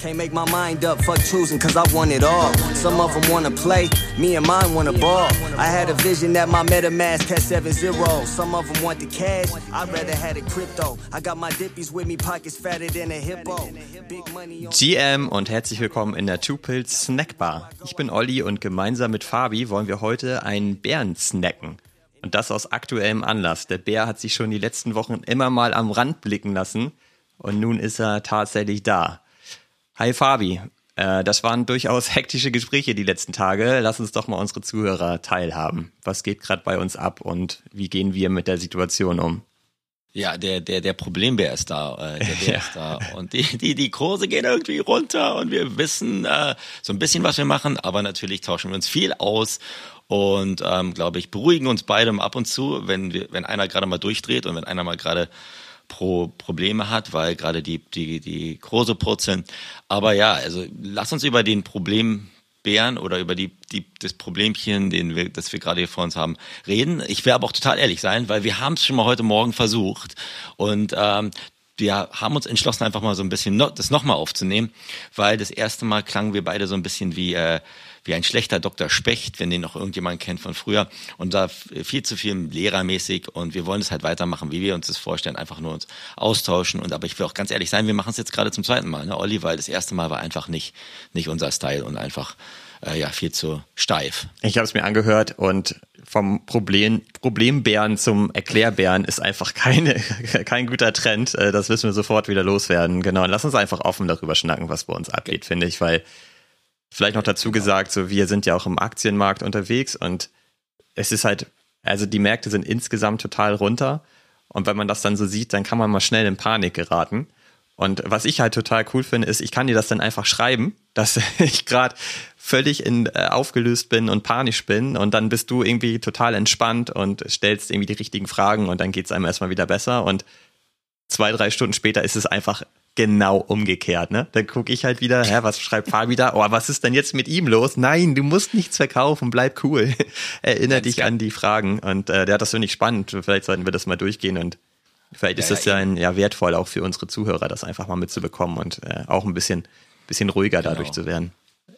Can't make my mind up, fuck choosing, cause I want it all. Some of them wanna play, me and mine wanna ball. I had a vision that my MetaMask had 7 0. Some of them want the cash, I'd rather had a crypto. I got my dippies with me, pockets fatter than a hippo. GM und herzlich willkommen in der Two Pills Snackbar. Ich bin Olli und gemeinsam mit Fabi wollen wir heute einen Bären snacken. Und das aus aktuellem Anlass. Der Bär hat sich schon die letzten Wochen immer mal am Rand blicken lassen und nun ist er tatsächlich da. Hi Fabi, äh, das waren durchaus hektische Gespräche die letzten Tage. Lass uns doch mal unsere Zuhörer teilhaben. Was geht gerade bei uns ab und wie gehen wir mit der Situation um? Ja, der, der, der Problembär ist da, äh, der Bär ja. ist da. Und die, die, die Kurse gehen irgendwie runter und wir wissen äh, so ein bisschen, was wir machen, aber natürlich tauschen wir uns viel aus und ähm, glaube ich, beruhigen uns beide ab und zu, wenn wir, wenn einer gerade mal durchdreht und wenn einer mal gerade Pro Probleme hat, weil gerade die, die, die Kurse purzeln. Aber ja, also lass uns über den Problembären oder über die, die, das Problemchen, den wir, das wir gerade hier vor uns haben, reden. Ich werde aber auch total ehrlich sein, weil wir haben es schon mal heute Morgen versucht und ähm, wir haben uns entschlossen, einfach mal so ein bisschen no, das nochmal aufzunehmen, weil das erste Mal klangen wir beide so ein bisschen wie äh, wie ein schlechter Dr. Specht, wenn den noch irgendjemand kennt von früher. Und da viel zu viel lehrermäßig und wir wollen es halt weitermachen, wie wir uns das vorstellen, einfach nur uns austauschen. Und aber ich will auch ganz ehrlich sein, wir machen es jetzt gerade zum zweiten Mal, ne, Olli, weil das erste Mal war einfach nicht, nicht unser Style und einfach äh, ja viel zu steif. Ich habe es mir angehört und vom Problem, Problembären zum Erklärbären ist einfach keine, kein guter Trend. Äh, das wissen wir sofort wieder loswerden. Genau. Und lass uns einfach offen darüber schnacken, was bei uns abgeht, finde ich, weil Vielleicht noch dazu gesagt, so wir sind ja auch im Aktienmarkt unterwegs und es ist halt, also die Märkte sind insgesamt total runter. Und wenn man das dann so sieht, dann kann man mal schnell in Panik geraten. Und was ich halt total cool finde, ist, ich kann dir das dann einfach schreiben, dass ich gerade völlig in, äh, aufgelöst bin und panisch bin. Und dann bist du irgendwie total entspannt und stellst irgendwie die richtigen Fragen und dann geht's einem erstmal wieder besser. Und zwei, drei Stunden später ist es einfach genau umgekehrt, ne? Dann gucke ich halt wieder, hä, was schreibt Fabi da? Oh, was ist denn jetzt mit ihm los? Nein, du musst nichts verkaufen, bleib cool. Erinner dich an die Fragen. Und äh, der hat das finde ich spannend. Vielleicht sollten wir das mal durchgehen und vielleicht ja, ist das ja, ein, ja wertvoll auch für unsere Zuhörer, das einfach mal mitzubekommen und äh, auch ein bisschen, bisschen ruhiger genau. dadurch zu werden.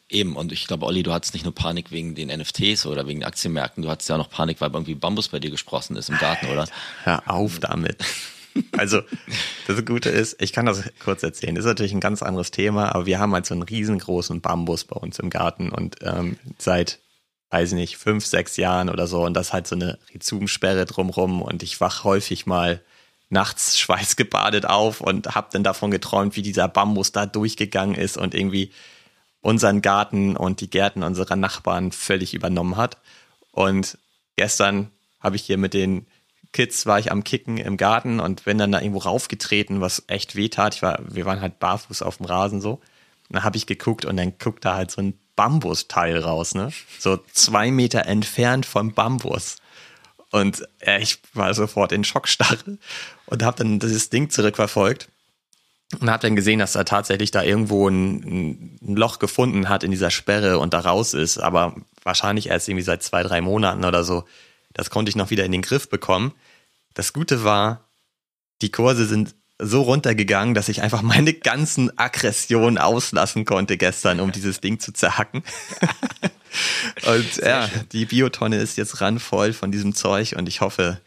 Eben, und ich glaube, Olli, du hattest nicht nur Panik wegen den NFTs oder wegen den Aktienmärkten, du hattest ja auch noch Panik, weil irgendwie Bambus bei dir gesprossen ist im Garten, oder? Hör auf damit. Also, das Gute ist, ich kann das kurz erzählen. Das ist natürlich ein ganz anderes Thema, aber wir haben halt so einen riesengroßen Bambus bei uns im Garten und ähm, seit, weiß ich nicht, fünf, sechs Jahren oder so und das halt so eine Rhizomsperre drumrum und ich wach häufig mal nachts schweißgebadet auf und hab dann davon geträumt, wie dieser Bambus da durchgegangen ist und irgendwie unseren Garten und die Gärten unserer Nachbarn völlig übernommen hat. Und gestern habe ich hier mit den Kids war ich am Kicken im Garten und bin dann da irgendwo raufgetreten, was echt weh tat. Ich war, wir waren halt barfuß auf dem Rasen so. Und dann habe ich geguckt und dann guckt da halt so ein Bambusteil raus, ne? So zwei Meter entfernt vom Bambus. Und äh, ich war sofort in Schockstarre und habe dann dieses Ding zurückverfolgt und habe dann gesehen, dass er tatsächlich da irgendwo ein, ein, Loch gefunden hat in dieser Sperre und da raus ist, aber wahrscheinlich erst irgendwie seit zwei, drei Monaten oder so. Das konnte ich noch wieder in den Griff bekommen. Das Gute war, die Kurse sind so runtergegangen, dass ich einfach meine ganzen Aggressionen auslassen konnte gestern, um dieses Ding zu zerhacken. und ja, die Biotonne ist jetzt randvoll von diesem Zeug und ich hoffe,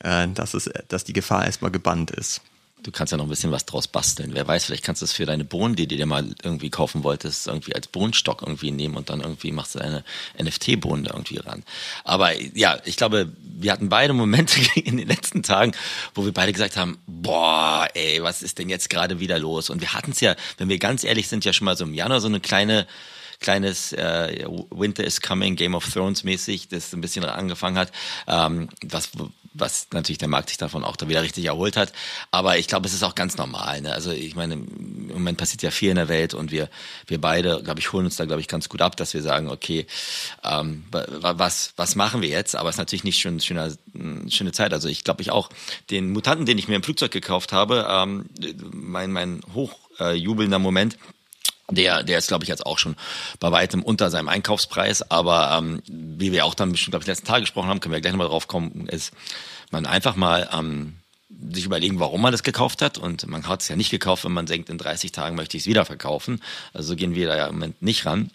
äh, dass, es, dass die Gefahr erstmal gebannt ist. Du kannst ja noch ein bisschen was draus basteln. Wer weiß, vielleicht kannst du es für deine Bohnen, die du dir mal irgendwie kaufen wolltest, irgendwie als Bohnenstock irgendwie nehmen und dann irgendwie machst du deine NFT-Bohnen irgendwie ran. Aber ja, ich glaube, wir hatten beide Momente in den letzten Tagen, wo wir beide gesagt haben, boah, ey, was ist denn jetzt gerade wieder los? Und wir hatten es ja, wenn wir ganz ehrlich sind, ja schon mal so im Januar so eine kleine kleines äh, Winter is Coming, Game of Thrones mäßig, das ein bisschen angefangen hat, ähm, was was natürlich der Markt sich davon auch da wieder richtig erholt hat. Aber ich glaube, es ist auch ganz normal. Ne? Also ich meine, im Moment passiert ja viel in der Welt und wir, wir beide, glaube ich, holen uns da, glaube ich, ganz gut ab, dass wir sagen, okay, ähm, was, was machen wir jetzt? Aber es ist natürlich nicht schon schöne, schöne Zeit. Also ich glaube, ich auch den Mutanten, den ich mir im Flugzeug gekauft habe, ähm, mein, mein hochjubelnder Moment, der, der ist, glaube ich, jetzt auch schon bei weitem unter seinem Einkaufspreis. Aber ähm, wie wir auch dann bestimmt, glaube ich, letzten Tag gesprochen haben, können wir gleich nochmal drauf kommen, ist man einfach mal ähm, sich überlegen, warum man das gekauft hat. Und man hat es ja nicht gekauft, wenn man denkt, in 30 Tagen möchte ich es wieder verkaufen. Also so gehen wir da ja im Moment nicht ran.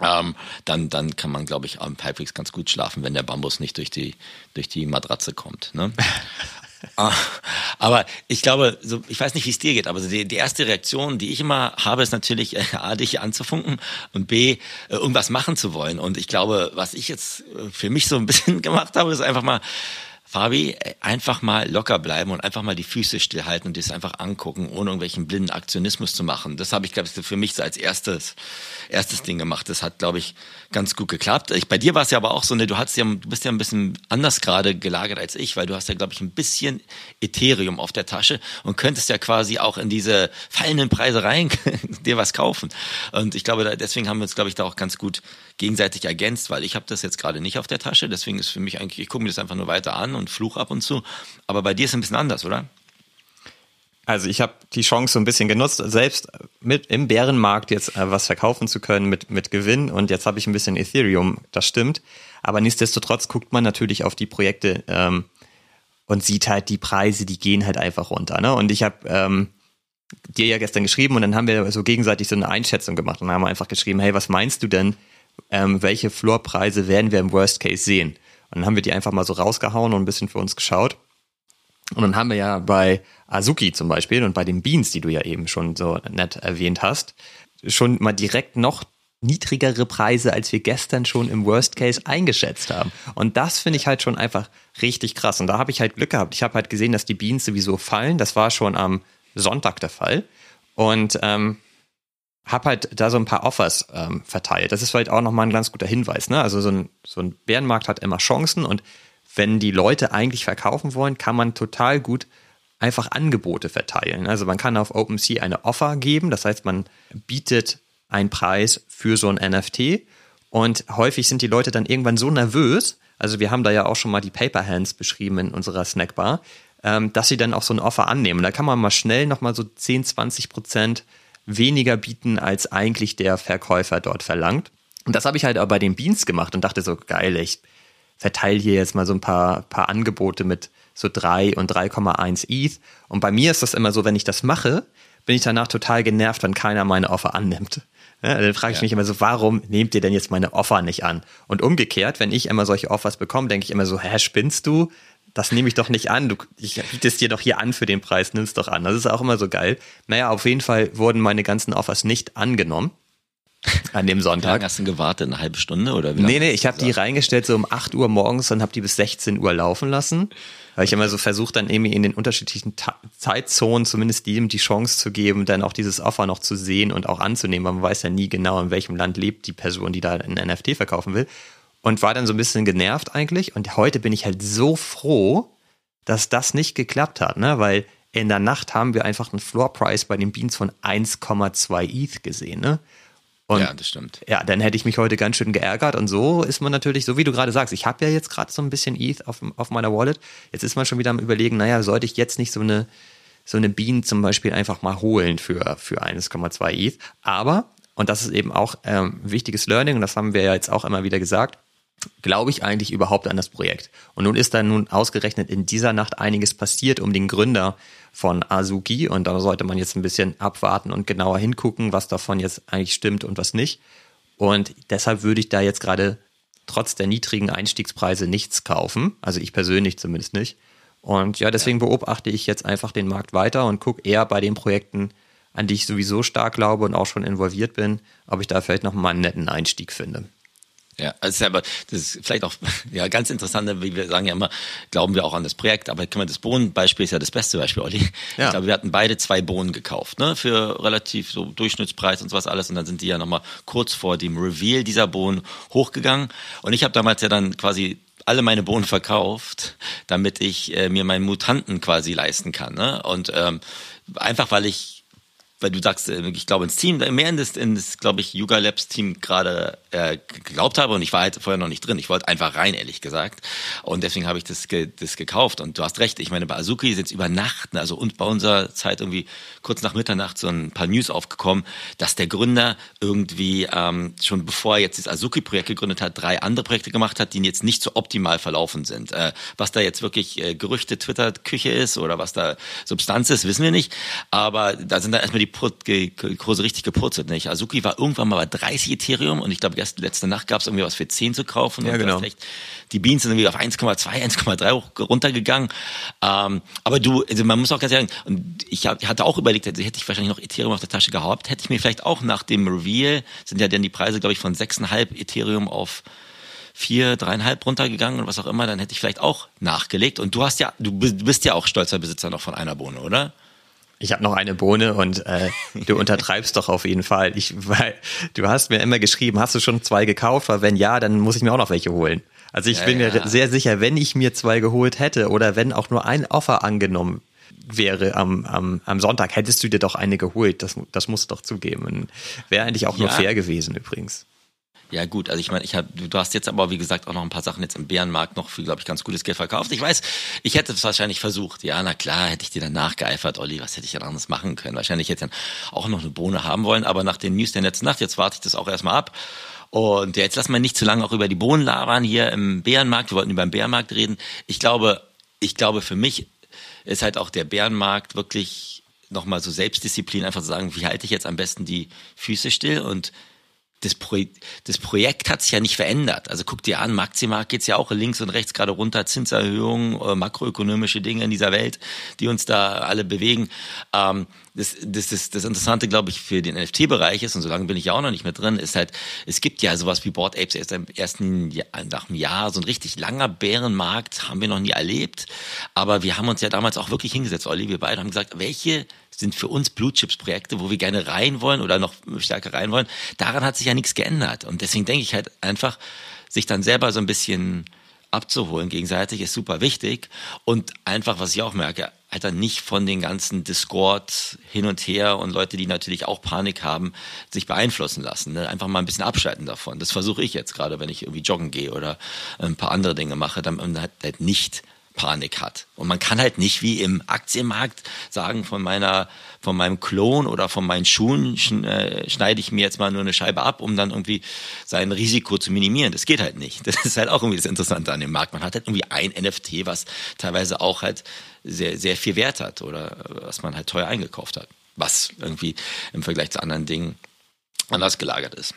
Ähm, dann, dann kann man, glaube ich, halbwegs ganz gut schlafen, wenn der Bambus nicht durch die, durch die Matratze kommt. Ne? Ah, aber ich glaube, so, ich weiß nicht, wie es dir geht, aber die, die erste Reaktion, die ich immer habe, ist natürlich, äh, A, dich anzufunken und B, äh, irgendwas machen zu wollen. Und ich glaube, was ich jetzt äh, für mich so ein bisschen gemacht habe, ist einfach mal Fabi, einfach mal locker bleiben und einfach mal die Füße stillhalten und das einfach angucken, ohne irgendwelchen blinden Aktionismus zu machen. Das habe ich, glaube ich, für mich so als erstes, erstes Ding gemacht. Das hat, glaube ich, ganz gut geklappt. Ich, bei dir war es ja aber auch so, ne, du hast ja, du bist ja ein bisschen anders gerade gelagert als ich, weil du hast ja, glaube ich, ein bisschen Ethereum auf der Tasche und könntest ja quasi auch in diese fallenden Preise rein dir was kaufen. Und ich glaube, deswegen haben wir uns, glaube ich, da auch ganz gut gegenseitig ergänzt, weil ich habe das jetzt gerade nicht auf der Tasche. Deswegen ist für mich eigentlich, ich gucke mir das einfach nur weiter an und fluch ab und zu. Aber bei dir ist es ein bisschen anders, oder? Also ich habe die Chance so ein bisschen genutzt, selbst mit im Bärenmarkt jetzt äh, was verkaufen zu können mit, mit Gewinn und jetzt habe ich ein bisschen Ethereum, das stimmt. Aber nichtsdestotrotz guckt man natürlich auf die Projekte ähm, und sieht halt die Preise, die gehen halt einfach runter. Ne? Und ich habe ähm, dir ja gestern geschrieben und dann haben wir so gegenseitig so eine Einschätzung gemacht und haben einfach geschrieben, hey, was meinst du denn, ähm, welche Floorpreise werden wir im Worst Case sehen? Und dann haben wir die einfach mal so rausgehauen und ein bisschen für uns geschaut. Und dann haben wir ja bei Azuki zum Beispiel und bei den Beans, die du ja eben schon so nett erwähnt hast, schon mal direkt noch niedrigere Preise, als wir gestern schon im Worst Case eingeschätzt haben. Und das finde ich halt schon einfach richtig krass. Und da habe ich halt Glück gehabt. Ich habe halt gesehen, dass die Beans sowieso fallen. Das war schon am Sonntag der Fall. Und ähm, habe halt da so ein paar Offers ähm, verteilt. Das ist vielleicht auch nochmal ein ganz guter Hinweis. Ne? Also so ein, so ein Bärenmarkt hat immer Chancen und wenn die Leute eigentlich verkaufen wollen, kann man total gut einfach Angebote verteilen. Also man kann auf OpenSea eine Offer geben, das heißt, man bietet einen Preis für so ein NFT und häufig sind die Leute dann irgendwann so nervös, also wir haben da ja auch schon mal die Paper Hands beschrieben in unserer Snackbar, ähm, dass sie dann auch so ein Offer annehmen. Da kann man mal schnell nochmal so 10, 20 Prozent weniger bieten, als eigentlich der Verkäufer dort verlangt. Und das habe ich halt auch bei den Beans gemacht und dachte so, geil, ich verteile hier jetzt mal so ein paar, paar Angebote mit so 3 und 3,1 ETH. Und bei mir ist das immer so, wenn ich das mache, bin ich danach total genervt, wenn keiner meine Offer annimmt. Ja, dann frage ich ja. mich immer so, warum nehmt ihr denn jetzt meine Offer nicht an? Und umgekehrt, wenn ich immer solche Offers bekomme, denke ich immer so, hä, spinnst du? Das nehme ich doch nicht an. Du, ich biete es dir doch hier an für den Preis, nimm es doch an. Das ist auch immer so geil. Naja, auf jeden Fall wurden meine ganzen Offers nicht angenommen. An dem Sonntag. Wie lange hast du gewartet? Eine halbe Stunde oder wie Nee, nee, ich habe die reingestellt so um 8 Uhr morgens und habe die bis 16 Uhr laufen lassen. Weil ich immer so versucht, dann irgendwie in den unterschiedlichen Ta Zeitzonen zumindest jedem die Chance zu geben, dann auch dieses Offer noch zu sehen und auch anzunehmen. weil Man weiß ja nie genau, in welchem Land lebt die Person, die da ein NFT verkaufen will. Und war dann so ein bisschen genervt eigentlich. Und heute bin ich halt so froh, dass das nicht geklappt hat, ne? Weil in der Nacht haben wir einfach einen Floor Price bei den Beans von 1,2 ETH gesehen, ne? Und ja, das stimmt. Ja, dann hätte ich mich heute ganz schön geärgert. Und so ist man natürlich, so wie du gerade sagst, ich habe ja jetzt gerade so ein bisschen ETH auf, auf meiner Wallet. Jetzt ist man schon wieder am überlegen, naja, sollte ich jetzt nicht so eine, so eine Bean zum Beispiel einfach mal holen für, für 1,2 ETH. Aber, und das ist eben auch ähm, wichtiges Learning, und das haben wir ja jetzt auch immer wieder gesagt, glaube ich eigentlich überhaupt an das Projekt? Und nun ist da nun ausgerechnet in dieser Nacht einiges passiert um den Gründer von Azuki und da sollte man jetzt ein bisschen abwarten und genauer hingucken, was davon jetzt eigentlich stimmt und was nicht. Und deshalb würde ich da jetzt gerade trotz der niedrigen Einstiegspreise nichts kaufen, also ich persönlich zumindest nicht. Und ja, deswegen beobachte ich jetzt einfach den Markt weiter und gucke eher bei den Projekten, an die ich sowieso stark glaube und auch schon involviert bin, ob ich da vielleicht noch mal einen netten Einstieg finde. Ja, also selber, das ist vielleicht auch ja ganz interessant, wie wir sagen ja immer, glauben wir auch an das Projekt, aber kann man das Bohnenbeispiel ist ja das beste Beispiel, Olli. Ja. Ich glaube, wir hatten beide zwei Bohnen gekauft, ne, für relativ so Durchschnittspreis und sowas alles und dann sind die ja nochmal kurz vor dem Reveal dieser Bohnen hochgegangen und ich habe damals ja dann quasi alle meine Bohnen verkauft, damit ich äh, mir meinen Mutanten quasi leisten kann, ne? Und ähm, einfach weil ich weil du sagst, äh, ich glaube ins Team, mehr in das, in das glaube ich, Yuga Labs Team gerade äh, geglaubt habe und ich war halt vorher noch nicht drin. Ich wollte einfach rein, ehrlich gesagt. Und deswegen habe ich das, ge, das gekauft. Und du hast recht, ich meine, bei Azuki sind es über Nacht, ne, also und bei unserer Zeit irgendwie kurz nach Mitternacht so ein paar News aufgekommen, dass der Gründer irgendwie ähm, schon bevor er jetzt das Azuki-Projekt gegründet hat, drei andere Projekte gemacht hat, die jetzt nicht so optimal verlaufen sind. Äh, was da jetzt wirklich äh, Gerüchte, Twitter-Küche ist oder was da Substanz ist, wissen wir nicht. Aber da sind dann erstmal die Kurse richtig gepurzelt. Nicht? Azuki war irgendwann mal bei 30 Ethereum und ich glaube, erst letzte Nacht gab es irgendwie was für 10 zu kaufen. Ja, genau. Echt, die Beans sind irgendwie auf 1,2, 1,3 runtergegangen. Ähm, aber du, also man muss auch ganz sagen, und ich, hab, ich hatte auch überlegt, hätte ich wahrscheinlich noch Ethereum auf der Tasche gehabt, hätte ich mir vielleicht auch nach dem Reveal, sind ja dann die Preise, glaube ich, von 6,5 Ethereum auf vier, dreieinhalb runtergegangen und was auch immer, dann hätte ich vielleicht auch nachgelegt. Und du hast ja, du bist ja auch stolzer Besitzer noch von einer Bohne, oder? Ich habe noch eine Bohne und äh, du untertreibst doch auf jeden Fall. Ich, weil du hast mir immer geschrieben, hast du schon zwei gekauft? Weil wenn ja, dann muss ich mir auch noch welche holen. Also ich ja, bin mir sehr sicher, wenn ich mir zwei geholt hätte oder wenn auch nur ein Offer angenommen wäre am, am, am Sonntag, hättest du dir doch eine geholt. Das, das musst du doch zugeben. Wäre eigentlich auch ja. nur fair gewesen übrigens. Ja gut, also ich meine, ich hab, du hast jetzt aber wie gesagt auch noch ein paar Sachen jetzt im Bärenmarkt noch für, glaube ich, ganz gutes Geld verkauft. Ich weiß, ich hätte es wahrscheinlich versucht. Ja, na klar, hätte ich dir dann nachgeeifert, Olli, was hätte ich denn anders machen können? Wahrscheinlich hätte ich dann auch noch eine Bohne haben wollen, aber nach den News der letzten Nacht, jetzt warte ich das auch erstmal ab. Und jetzt lassen wir nicht zu lange auch über die Bohnen labern hier im Bärenmarkt. Wir wollten über den Bärenmarkt reden. Ich glaube, ich glaube für mich ist halt auch der Bärenmarkt wirklich nochmal so Selbstdisziplin, einfach zu sagen, wie halte ich jetzt am besten die Füße still und das, Pro das Projekt hat sich ja nicht verändert. Also guck dir an, Maximarkt geht's ja auch links und rechts gerade runter, Zinserhöhungen, äh, makroökonomische Dinge in dieser Welt, die uns da alle bewegen. Ähm, das, das, das, das Interessante, glaube ich, für den NFT-Bereich ist, und so lange bin ich ja auch noch nicht mehr drin, ist halt, es gibt ja sowas wie Board Apes erst im ersten Jahr, nach einem Jahr, so ein richtig langer Bärenmarkt haben wir noch nie erlebt. Aber wir haben uns ja damals auch wirklich hingesetzt, Olli, wir beide haben gesagt, welche sind für uns Blue Chips Projekte, wo wir gerne rein wollen oder noch stärker rein wollen. Daran hat sich ja nichts geändert. Und deswegen denke ich halt einfach, sich dann selber so ein bisschen abzuholen gegenseitig ist super wichtig. Und einfach, was ich auch merke, Alter, nicht von den ganzen Discord hin und her und Leute, die natürlich auch Panik haben, sich beeinflussen lassen. Ne? Einfach mal ein bisschen abschalten davon. Das versuche ich jetzt gerade, wenn ich irgendwie joggen gehe oder ein paar andere Dinge mache, dann halt nicht Panik hat. Und man kann halt nicht wie im Aktienmarkt sagen, von meiner, von meinem Klon oder von meinen Schuhen äh, schneide ich mir jetzt mal nur eine Scheibe ab, um dann irgendwie sein Risiko zu minimieren. Das geht halt nicht. Das ist halt auch irgendwie das Interessante an dem Markt. Man hat halt irgendwie ein NFT, was teilweise auch halt sehr, sehr viel Wert hat oder was man halt teuer eingekauft hat. Was irgendwie im Vergleich zu anderen Dingen anders gelagert ist.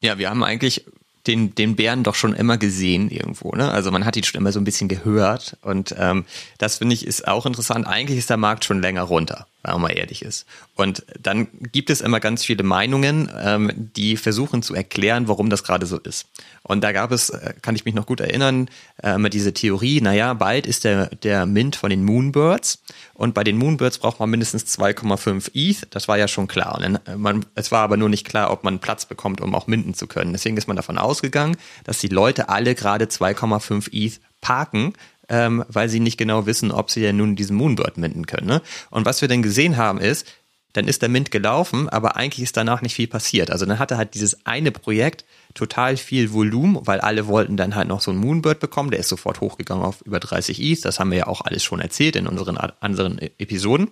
Ja, wir haben eigentlich den, den Bären doch schon immer gesehen irgendwo. Ne? Also man hat ihn schon immer so ein bisschen gehört. Und ähm, das finde ich ist auch interessant. Eigentlich ist der Markt schon länger runter wenn man mal ehrlich ist. Und dann gibt es immer ganz viele Meinungen, ähm, die versuchen zu erklären, warum das gerade so ist. Und da gab es, äh, kann ich mich noch gut erinnern, äh, diese Theorie, naja, bald ist der, der Mint von den Moonbirds und bei den Moonbirds braucht man mindestens 2,5 ETH, das war ja schon klar. Und dann, äh, man, es war aber nur nicht klar, ob man Platz bekommt, um auch minden zu können. Deswegen ist man davon ausgegangen, dass die Leute alle gerade 2,5 ETH parken, ähm, weil sie nicht genau wissen, ob sie ja nun diesen Moonbird minden können. Ne? Und was wir dann gesehen haben ist, dann ist der Mint gelaufen, aber eigentlich ist danach nicht viel passiert. Also dann hatte halt dieses eine Projekt total viel Volumen, weil alle wollten dann halt noch so einen Moonbird bekommen. Der ist sofort hochgegangen auf über 30 ETH. Das haben wir ja auch alles schon erzählt in unseren anderen Episoden.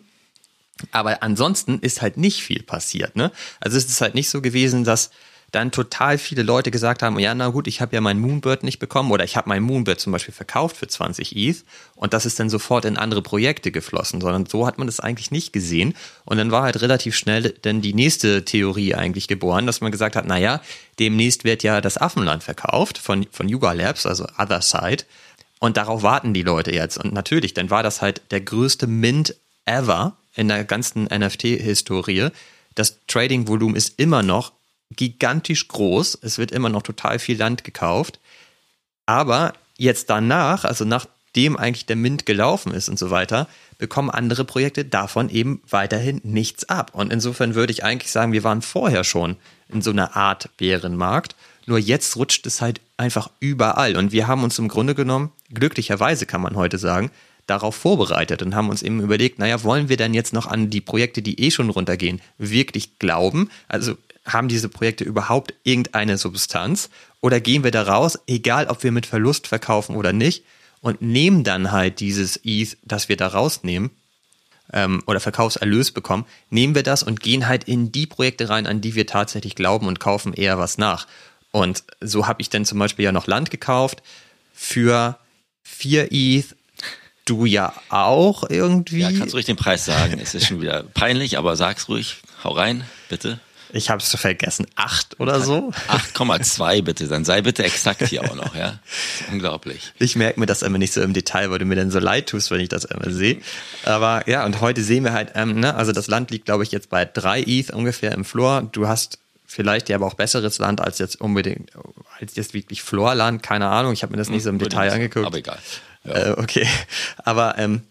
Aber ansonsten ist halt nicht viel passiert. Ne? Also es ist halt nicht so gewesen, dass dann total viele Leute gesagt haben, ja, na gut, ich habe ja meinen Moonbird nicht bekommen oder ich habe meinen Moonbird zum Beispiel verkauft für 20 ETH und das ist dann sofort in andere Projekte geflossen, sondern so hat man das eigentlich nicht gesehen. Und dann war halt relativ schnell dann die nächste Theorie eigentlich geboren, dass man gesagt hat, na ja, demnächst wird ja das Affenland verkauft von, von Yuga Labs, also Other Side. Und darauf warten die Leute jetzt. Und natürlich, dann war das halt der größte Mint ever in der ganzen NFT-Historie. Das Trading-Volumen ist immer noch gigantisch groß. Es wird immer noch total viel Land gekauft. Aber jetzt danach, also nachdem eigentlich der Mint gelaufen ist und so weiter, bekommen andere Projekte davon eben weiterhin nichts ab. Und insofern würde ich eigentlich sagen, wir waren vorher schon in so einer Art Bärenmarkt. Nur jetzt rutscht es halt einfach überall. Und wir haben uns im Grunde genommen, glücklicherweise kann man heute sagen, darauf vorbereitet und haben uns eben überlegt, naja, wollen wir denn jetzt noch an die Projekte, die eh schon runtergehen, wirklich glauben? Also haben diese Projekte überhaupt irgendeine Substanz? Oder gehen wir da raus, egal ob wir mit Verlust verkaufen oder nicht, und nehmen dann halt dieses ETH, das wir da rausnehmen, ähm, oder Verkaufserlös bekommen, nehmen wir das und gehen halt in die Projekte rein, an die wir tatsächlich glauben und kaufen eher was nach. Und so habe ich dann zum Beispiel ja noch Land gekauft für 4 ETH. Du ja auch irgendwie. Ja, kannst ruhig den Preis sagen. Es ist schon wieder peinlich, aber sag's ruhig. Hau rein, bitte. Ich habe es vergessen. Acht oder so? 8,2 bitte. Dann sei bitte exakt hier auch noch, ja. unglaublich. Ich merke mir das immer nicht so im Detail, weil du mir dann so leid tust, wenn ich das immer sehe. Aber ja, und heute sehen wir halt, ähm, ne, also das Land liegt, glaube ich, jetzt bei drei ETH ungefähr im Floor. Du hast vielleicht ja aber auch besseres Land als jetzt unbedingt, als jetzt wirklich Floorland, keine Ahnung. Ich habe mir das nicht so im Detail angeguckt. Aber egal. Ja. Äh, okay. Aber ähm,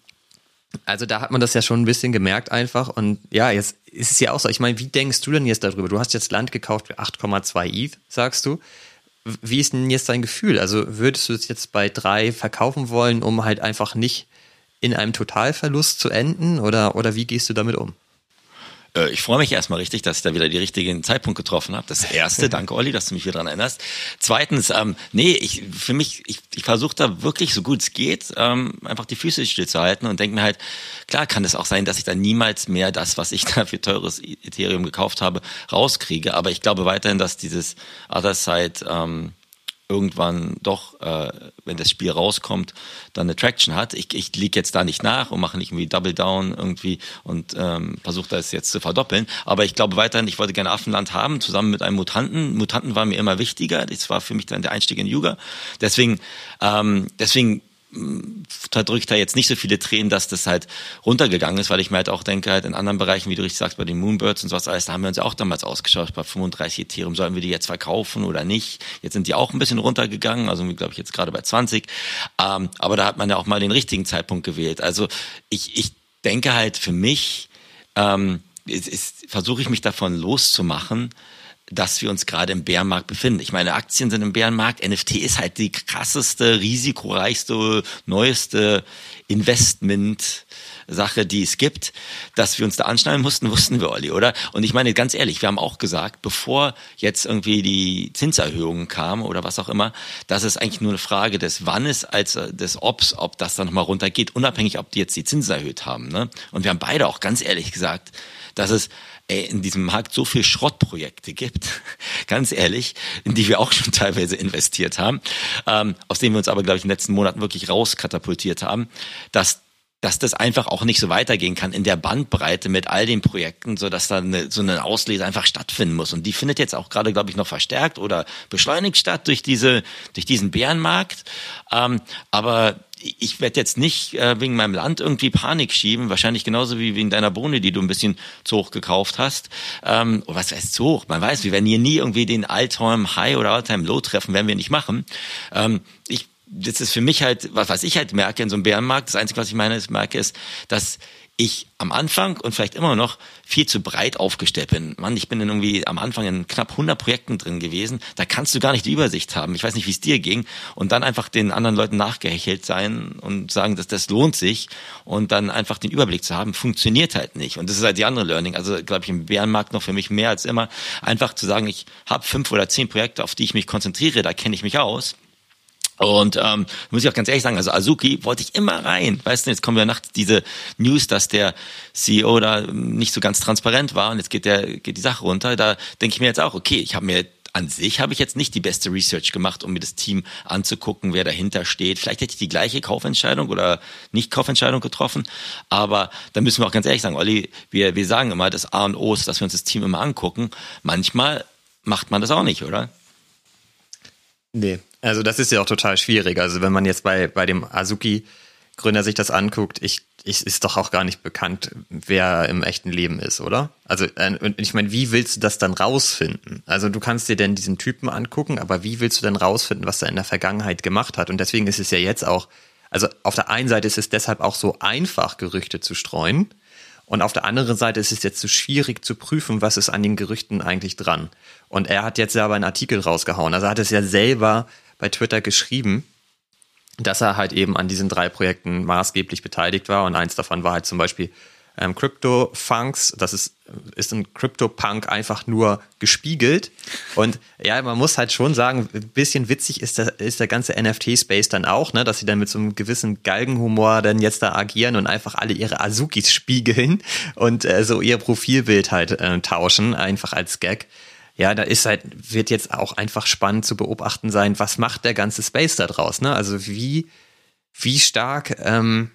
also da hat man das ja schon ein bisschen gemerkt einfach. Und ja, jetzt ist es ja auch so. Ich meine, wie denkst du denn jetzt darüber? Du hast jetzt Land gekauft für 8,2 ETH, sagst du. Wie ist denn jetzt dein Gefühl? Also würdest du es jetzt bei drei verkaufen wollen, um halt einfach nicht in einem Totalverlust zu enden? Oder, oder wie gehst du damit um? Äh, ich freue mich erstmal richtig, dass ich da wieder die richtigen Zeitpunkt getroffen habe. Das erste, danke Olli, dass du mich wieder daran erinnerst. Zweitens, ähm, nee, ich für mich, ich, ich versuche da wirklich so gut es geht, ähm, einfach die Füße still zu halten und denke mir halt, klar kann es auch sein, dass ich da niemals mehr das, was ich da für teures Ethereum gekauft habe, rauskriege. Aber ich glaube weiterhin, dass dieses Other Side ähm, irgendwann doch, äh, wenn das Spiel rauskommt, dann eine Traction hat. Ich, ich liege jetzt da nicht nach und mache nicht irgendwie Double Down irgendwie und ähm, versuche das jetzt zu verdoppeln. Aber ich glaube weiterhin, ich wollte gerne Affenland haben, zusammen mit einem Mutanten. Mutanten war mir immer wichtiger. Das war für mich dann der Einstieg in Yuga. Deswegen, ähm, deswegen verdrückt da jetzt nicht so viele Tränen, dass das halt runtergegangen ist, weil ich mir halt auch denke, halt in anderen Bereichen, wie du richtig sagst, bei den Moonbirds und sowas alles, da haben wir uns auch damals ausgeschaut, bei 35 Ethereum, sollen wir die jetzt verkaufen oder nicht? Jetzt sind die auch ein bisschen runtergegangen, also glaube ich jetzt gerade bei 20, ähm, aber da hat man ja auch mal den richtigen Zeitpunkt gewählt. Also ich, ich denke halt für mich, ähm, versuche ich mich davon loszumachen, dass wir uns gerade im Bärenmarkt befinden. Ich meine, Aktien sind im Bärenmarkt, NFT ist halt die krasseste, risikoreichste, neueste Investment. Sache, die es gibt, dass wir uns da anschneiden mussten, wussten wir, Olli, oder? Und ich meine, ganz ehrlich, wir haben auch gesagt, bevor jetzt irgendwie die Zinserhöhungen kamen oder was auch immer, dass es eigentlich nur eine Frage des Wannes als äh, des Obs, ob das dann nochmal runtergeht, unabhängig, ob die jetzt die Zinsen erhöht haben. Ne? Und wir haben beide auch ganz ehrlich gesagt, dass es ey, in diesem Markt so viel Schrottprojekte gibt, ganz ehrlich, in die wir auch schon teilweise investiert haben, ähm, aus denen wir uns aber, glaube ich, in den letzten Monaten wirklich rauskatapultiert haben, dass dass das einfach auch nicht so weitergehen kann in der Bandbreite mit all den Projekten, so dass da eine, so eine Auslese einfach stattfinden muss. Und die findet jetzt auch gerade, glaube ich, noch verstärkt oder beschleunigt statt durch diese, durch diesen Bärenmarkt. Ähm, aber ich werde jetzt nicht äh, wegen meinem Land irgendwie Panik schieben, wahrscheinlich genauso wie wegen deiner Bohne, die du ein bisschen zu hoch gekauft hast. Ähm, oh, was heißt zu hoch? Man weiß, wir werden hier nie irgendwie den Alltime High oder Alltime Low treffen, werden wir nicht machen. Ähm, ich das ist für mich halt, was, was ich halt merke in so einem Bärenmarkt, das Einzige, was ich meine, ist, merke, ist, dass ich am Anfang und vielleicht immer noch viel zu breit aufgestellt bin. Mann, ich bin dann irgendwie am Anfang in knapp 100 Projekten drin gewesen. Da kannst du gar nicht die Übersicht haben. Ich weiß nicht, wie es dir ging. Und dann einfach den anderen Leuten nachgehechelt sein und sagen, dass das lohnt sich. Und dann einfach den Überblick zu haben, funktioniert halt nicht. Und das ist halt die andere Learning. Also glaube ich im Bärenmarkt noch für mich mehr als immer. Einfach zu sagen, ich habe fünf oder zehn Projekte, auf die ich mich konzentriere. Da kenne ich mich aus und ähm, muss ich auch ganz ehrlich sagen, also Azuki wollte ich immer rein. Weißt du, jetzt kommen ja nachts diese News, dass der CEO da nicht so ganz transparent war und jetzt geht der geht die Sache runter. Da denke ich mir jetzt auch, okay, ich habe mir an sich habe ich jetzt nicht die beste Research gemacht, um mir das Team anzugucken, wer dahinter steht. Vielleicht hätte ich die gleiche Kaufentscheidung oder nicht Kaufentscheidung getroffen. Aber da müssen wir auch ganz ehrlich sagen, Olli, wir, wir sagen immer, das A und O ist, dass wir uns das Team immer angucken. Manchmal macht man das auch nicht, oder? Nee, also das ist ja auch total schwierig. Also wenn man jetzt bei, bei dem Azuki-Gründer sich das anguckt, ich, ich ist doch auch gar nicht bekannt, wer im echten Leben ist, oder? Also äh, ich meine, wie willst du das dann rausfinden? Also du kannst dir denn diesen Typen angucken, aber wie willst du denn rausfinden, was er in der Vergangenheit gemacht hat? Und deswegen ist es ja jetzt auch, also auf der einen Seite ist es deshalb auch so einfach, Gerüchte zu streuen. Und auf der anderen Seite ist es jetzt so schwierig zu prüfen, was ist an den Gerüchten eigentlich dran. Und er hat jetzt selber einen Artikel rausgehauen. Also er hat es ja selber bei Twitter geschrieben. dass er halt eben an diesen drei Projekten maßgeblich beteiligt war und eins davon war halt zum Beispiel ähm, Crypto Funks, das ist, ist ein Crypto Punk einfach nur gespiegelt. Und ja, man muss halt schon sagen, ein bisschen witzig ist der, ist der ganze NFT-Space dann auch, ne, dass sie dann mit so einem gewissen Galgenhumor dann jetzt da agieren und einfach alle ihre Azukis spiegeln und äh, so ihr Profilbild halt äh, tauschen, einfach als Gag ja, da ist halt, wird jetzt auch einfach spannend zu beobachten sein, was macht der ganze Space da draus, ne? Also wie, wie stark ähm,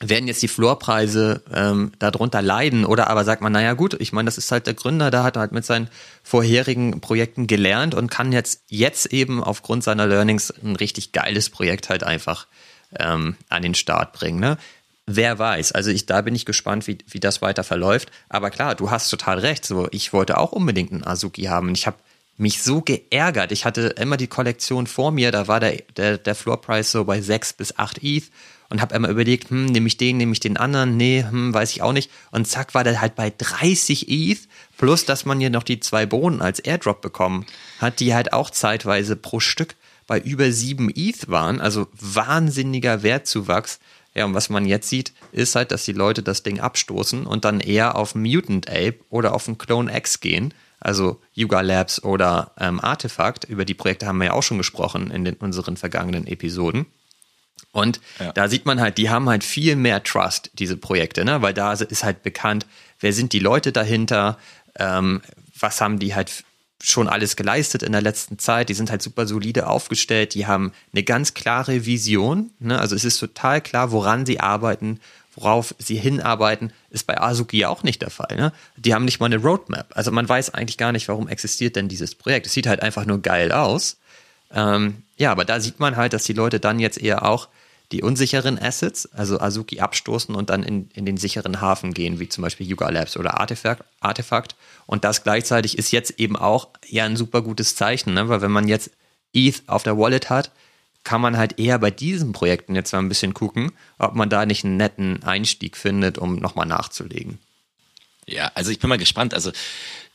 werden jetzt die Floorpreise ähm, darunter leiden oder aber sagt man, naja gut, ich meine, das ist halt der Gründer, da hat halt mit seinen vorherigen Projekten gelernt und kann jetzt, jetzt eben aufgrund seiner Learnings ein richtig geiles Projekt halt einfach ähm, an den Start bringen. Ne? Wer weiß. Also ich, da bin ich gespannt, wie, wie das weiter verläuft. Aber klar, du hast total recht. So, ich wollte auch unbedingt einen Azuki haben. Ich habe mich so geärgert. Ich hatte immer die Kollektion vor mir, da war der, der, der Floorpreis so bei 6 bis 8 ETH und habe immer überlegt, hm, nehme ich den, nehme ich den anderen, nee, hm, weiß ich auch nicht. Und zack, war der halt bei 30 ETH, plus dass man hier noch die zwei Bohnen als Airdrop bekommen hat, die halt auch zeitweise pro Stück bei über 7 ETH waren. Also wahnsinniger Wertzuwachs. Ja, und was man jetzt sieht, ist halt, dass die Leute das Ding abstoßen und dann eher auf Mutant Ape oder auf einen Clone X gehen. Also Yuga Labs oder ähm, Artefakt. Über die Projekte haben wir ja auch schon gesprochen in den, unseren vergangenen Episoden. Und ja. da sieht man halt, die haben halt viel mehr Trust, diese Projekte, ne? weil da ist halt bekannt, wer sind die Leute dahinter, ähm, was haben die halt schon alles geleistet in der letzten Zeit. Die sind halt super solide aufgestellt. Die haben eine ganz klare Vision. Ne? Also es ist total klar, woran sie arbeiten, worauf sie hinarbeiten. Ist bei Azuki auch nicht der Fall. Ne? Die haben nicht mal eine Roadmap. Also man weiß eigentlich gar nicht, warum existiert denn dieses Projekt. Es sieht halt einfach nur geil aus. Ähm, ja, aber da sieht man halt, dass die Leute dann jetzt eher auch die unsicheren Assets, also Azuki abstoßen und dann in, in den sicheren Hafen gehen, wie zum Beispiel Yuga Labs oder Artefakt. Artefakt. Und das gleichzeitig ist jetzt eben auch ja ein super gutes Zeichen, ne? weil wenn man jetzt ETH auf der Wallet hat, kann man halt eher bei diesen Projekten jetzt mal ein bisschen gucken, ob man da nicht einen netten Einstieg findet, um nochmal nachzulegen. Ja, also ich bin mal gespannt. Also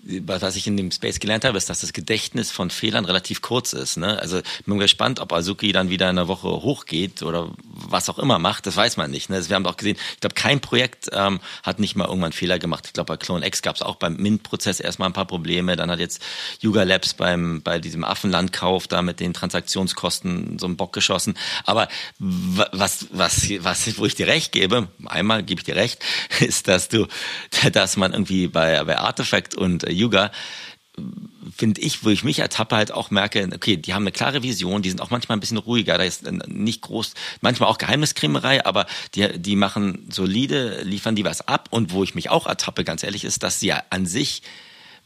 was ich in dem Space gelernt habe, ist, dass das Gedächtnis von Fehlern relativ kurz ist. Ne? Also bin gespannt, ob Azuki dann wieder in einer Woche hochgeht oder was auch immer macht, das weiß man nicht. Ne? Wir haben auch gesehen, ich glaube, kein Projekt ähm, hat nicht mal irgendwann Fehler gemacht. Ich glaube, bei Clone X gab es auch beim Mint-Prozess erstmal ein paar Probleme. Dann hat jetzt Yuga Labs beim, bei diesem Affenlandkauf da mit den Transaktionskosten so einen Bock geschossen. Aber was, was, was, wo ich dir recht gebe, einmal gebe ich dir recht, ist, dass du, dass man irgendwie bei, bei Artifact und Yuga, finde ich, wo ich mich ertappe, halt auch merke, okay, die haben eine klare Vision, die sind auch manchmal ein bisschen ruhiger, da ist nicht groß, manchmal auch Geheimniskrämerei, aber die, die machen solide, liefern die was ab. Und wo ich mich auch ertappe, ganz ehrlich, ist, dass sie ja an sich